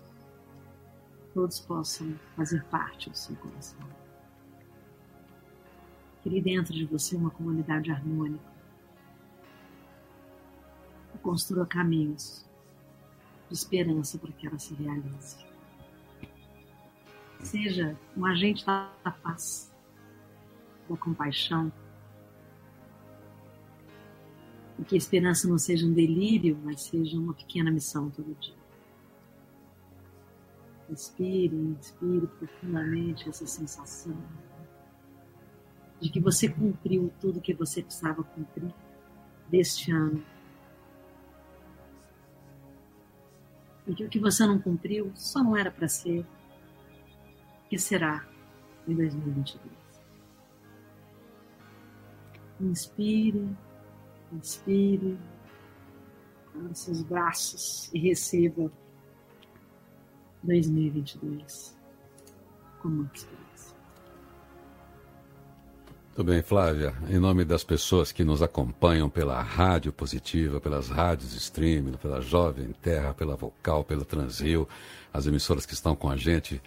todos possam fazer parte do seu coração. Crie dentro de você uma comunidade harmônica. E construa caminhos de esperança para que ela se realize. Seja um agente da paz da compaixão. E que a esperança não seja um delírio, mas seja uma pequena missão todo dia. Inspire, inspire profundamente essa sensação de que você cumpriu tudo que você precisava cumprir deste ano. E que o que você não cumpriu só não era para ser, que será em 2022. Inspire, inspire, abra seus braços e receba 2022 como uma experiência. Muito bem, Flávia. Em nome das pessoas que nos acompanham pela Rádio Positiva, pelas rádios streaming, pela Jovem Terra, pela Vocal, pela Transrio, as emissoras que estão com a gente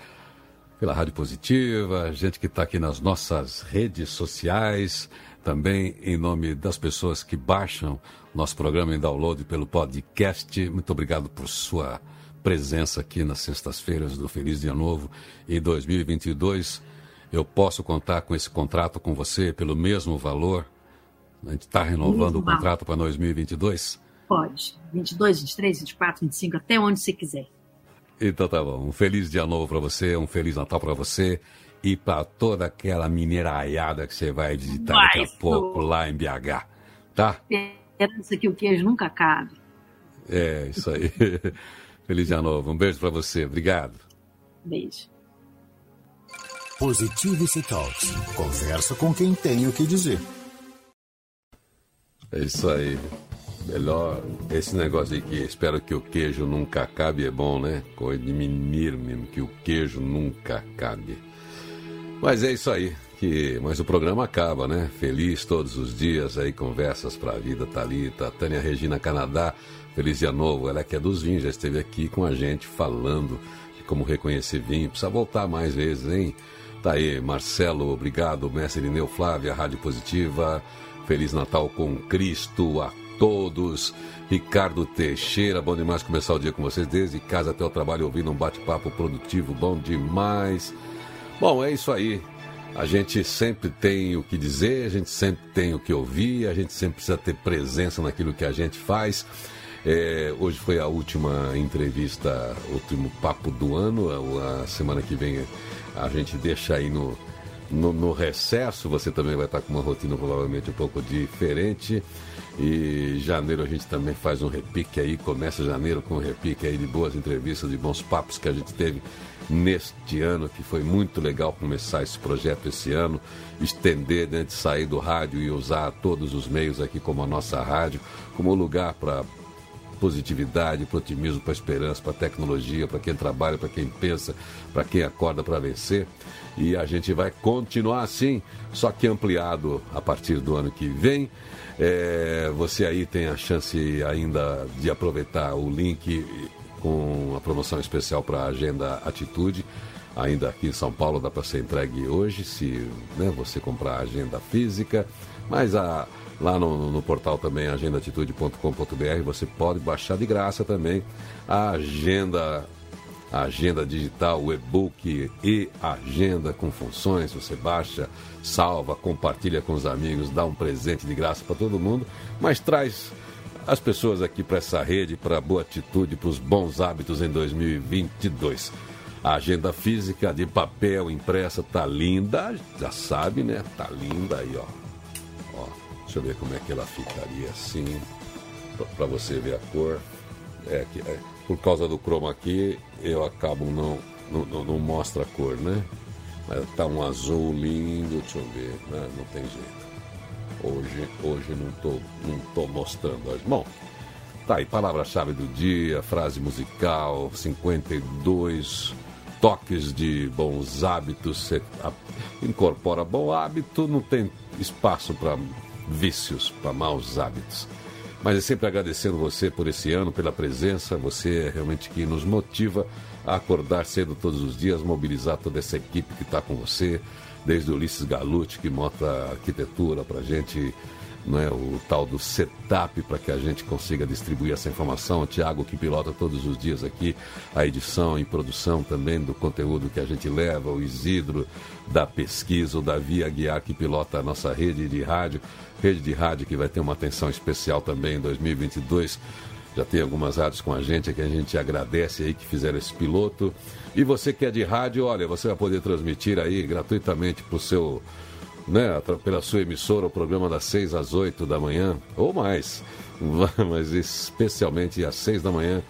pela Rádio Positiva, gente que está aqui nas nossas redes sociais, também em nome das pessoas que baixam nosso programa em download pelo podcast. Muito obrigado por sua presença aqui nas sextas-feiras do Feliz Dia Novo. Em 2022, eu posso contar com esse contrato com você pelo mesmo valor? A gente está renovando o contrato para 2022? Pode. 22, 23, 24, 25, até onde você quiser. Então tá bom. Um feliz dia novo para você, um feliz Natal para você e para toda aquela mineiraiada que você vai visitar Vai, daqui a pouco lá em BH. Tá? Esperança que o queijo nunca cabe. É, isso aí. Feliz dia novo. Um beijo para você. Obrigado. Beijo. Positivity Talks. Conversa com quem tem o que dizer. É isso aí. Melhor esse negócio aí que espero que o queijo nunca acabe é bom, né? Coisa de menino mesmo, que o queijo nunca acabe. Mas é isso aí. Que, mas o programa acaba, né? Feliz todos os dias aí, conversas pra vida, Thalita, Tânia Regina Canadá, feliz dia novo. Ela que é dos vinhos, já esteve aqui com a gente falando de como reconhecer vinho. Precisa voltar mais vezes, hein? Tá aí, Marcelo, obrigado, mestre Irineu Flávia, Rádio Positiva. Feliz Natal com Cristo a todos. Ricardo Teixeira, bom demais começar o dia com vocês, desde casa até o trabalho, ouvindo um bate-papo produtivo, bom demais. Bom, é isso aí. A gente sempre tem o que dizer, a gente sempre tem o que ouvir, a gente sempre precisa ter presença naquilo que a gente faz. É, hoje foi a última entrevista, último papo do ano. A, semana que vem a gente deixa aí no, no, no recesso. Você também vai estar com uma rotina provavelmente um pouco diferente. E janeiro a gente também faz um repique aí, começa janeiro com um repique aí de boas entrevistas, de bons papos que a gente teve neste ano, que foi muito legal começar esse projeto esse ano, estender, né, de sair do rádio e usar todos os meios aqui como a nossa rádio, como lugar para positividade, para otimismo, para esperança, para tecnologia, para quem trabalha, para quem pensa, para quem acorda para vencer. E a gente vai continuar assim, só que ampliado a partir do ano que vem. É, você aí tem a chance ainda de aproveitar o link com a promoção especial para a Agenda Atitude. Ainda aqui em São Paulo dá para ser entregue hoje, se né, você comprar a agenda física. Mas a, lá no, no portal também, agendaatitude.com.br, você pode baixar de graça também a agenda a agenda digital, o e-book e agenda com funções. Você baixa, salva, compartilha com os amigos, dá um presente de graça para todo mundo, mas traz as pessoas aqui para essa rede, para a boa atitude, para os bons hábitos em 2022. A agenda física de papel impressa tá linda, já sabe, né? Tá linda aí, ó. Deixa eu ver como é que ela ficaria assim, para você ver a cor. É que é, por causa do chroma aqui, eu acabo não, não, não, não mostra a cor, né? Mas tá um azul lindo, deixa eu ver, né? não tem jeito. Hoje, hoje não tô, não tô mostrando. hoje. Bom, tá aí, palavra-chave do dia, frase musical, 52 toques de bons hábitos. Você incorpora bom hábito, não tem espaço para vícios, para maus hábitos. Mas é sempre agradecendo você por esse ano, pela presença. Você é realmente que nos motiva a acordar cedo todos os dias, mobilizar toda essa equipe que está com você, desde Ulisses Galucci, que mostra arquitetura para gente, não é, o tal do setup para que a gente consiga distribuir essa informação. O Tiago, que pilota todos os dias aqui a edição e produção também do conteúdo que a gente leva, o Isidro da pesquisa, o Davi Aguiar, que pilota a nossa rede de rádio, rede de rádio que vai ter uma atenção especial também em 2022. Já tem algumas rádios com a gente que a gente agradece aí que fizeram esse piloto. E você que é de rádio, olha, você vai poder transmitir aí gratuitamente para o seu né, pela sua emissora, o programa das 6 às 8 da manhã, ou mais, mas especialmente às 6 da manhã.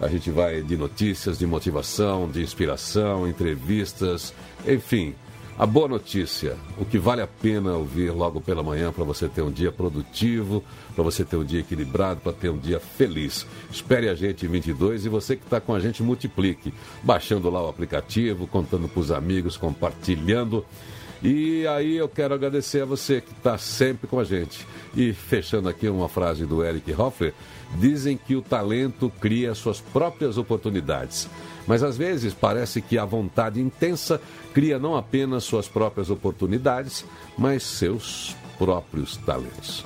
A gente vai de notícias, de motivação, de inspiração, entrevistas, enfim. A boa notícia, o que vale a pena ouvir logo pela manhã para você ter um dia produtivo, para você ter um dia equilibrado, para ter um dia feliz. Espere a gente em 22 e você que está com a gente multiplique, baixando lá o aplicativo, contando para os amigos, compartilhando. E aí eu quero agradecer a você que está sempre com a gente. E fechando aqui uma frase do Eric Hoffler, dizem que o talento cria suas próprias oportunidades. Mas às vezes parece que a vontade intensa cria não apenas suas próprias oportunidades, mas seus próprios talentos.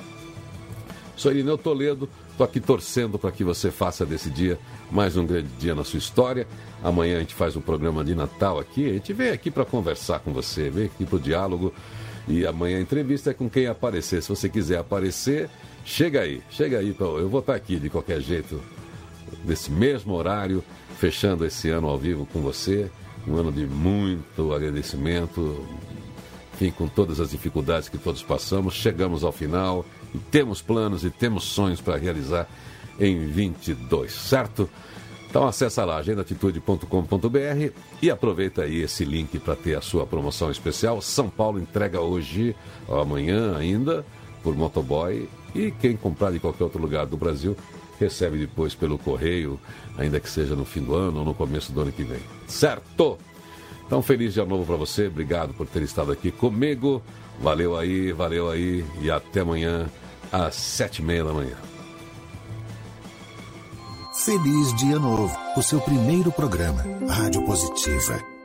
Sou Irineu Toledo, estou aqui torcendo para que você faça desse dia mais um grande dia na sua história. Amanhã a gente faz um programa de Natal aqui, a gente vem aqui para conversar com você, vem aqui para o diálogo. E amanhã a entrevista é com quem aparecer. Se você quiser aparecer, chega aí, chega aí. Eu vou estar aqui de qualquer jeito, nesse mesmo horário, fechando esse ano ao vivo com você, um ano de muito agradecimento, enfim, com todas as dificuldades que todos passamos, chegamos ao final temos planos e temos sonhos para realizar em 22, certo? Então acessa lá agendaatitude.com.br e aproveita aí esse link para ter a sua promoção especial. São Paulo entrega hoje, amanhã ainda, por motoboy e quem comprar de qualquer outro lugar do Brasil recebe depois pelo correio, ainda que seja no fim do ano ou no começo do ano que vem. Certo? Então, feliz dia novo para você. Obrigado por ter estado aqui comigo. Valeu aí, valeu aí. E até amanhã, às sete e meia da manhã. Feliz Dia Novo, o seu primeiro programa, Rádio Positiva.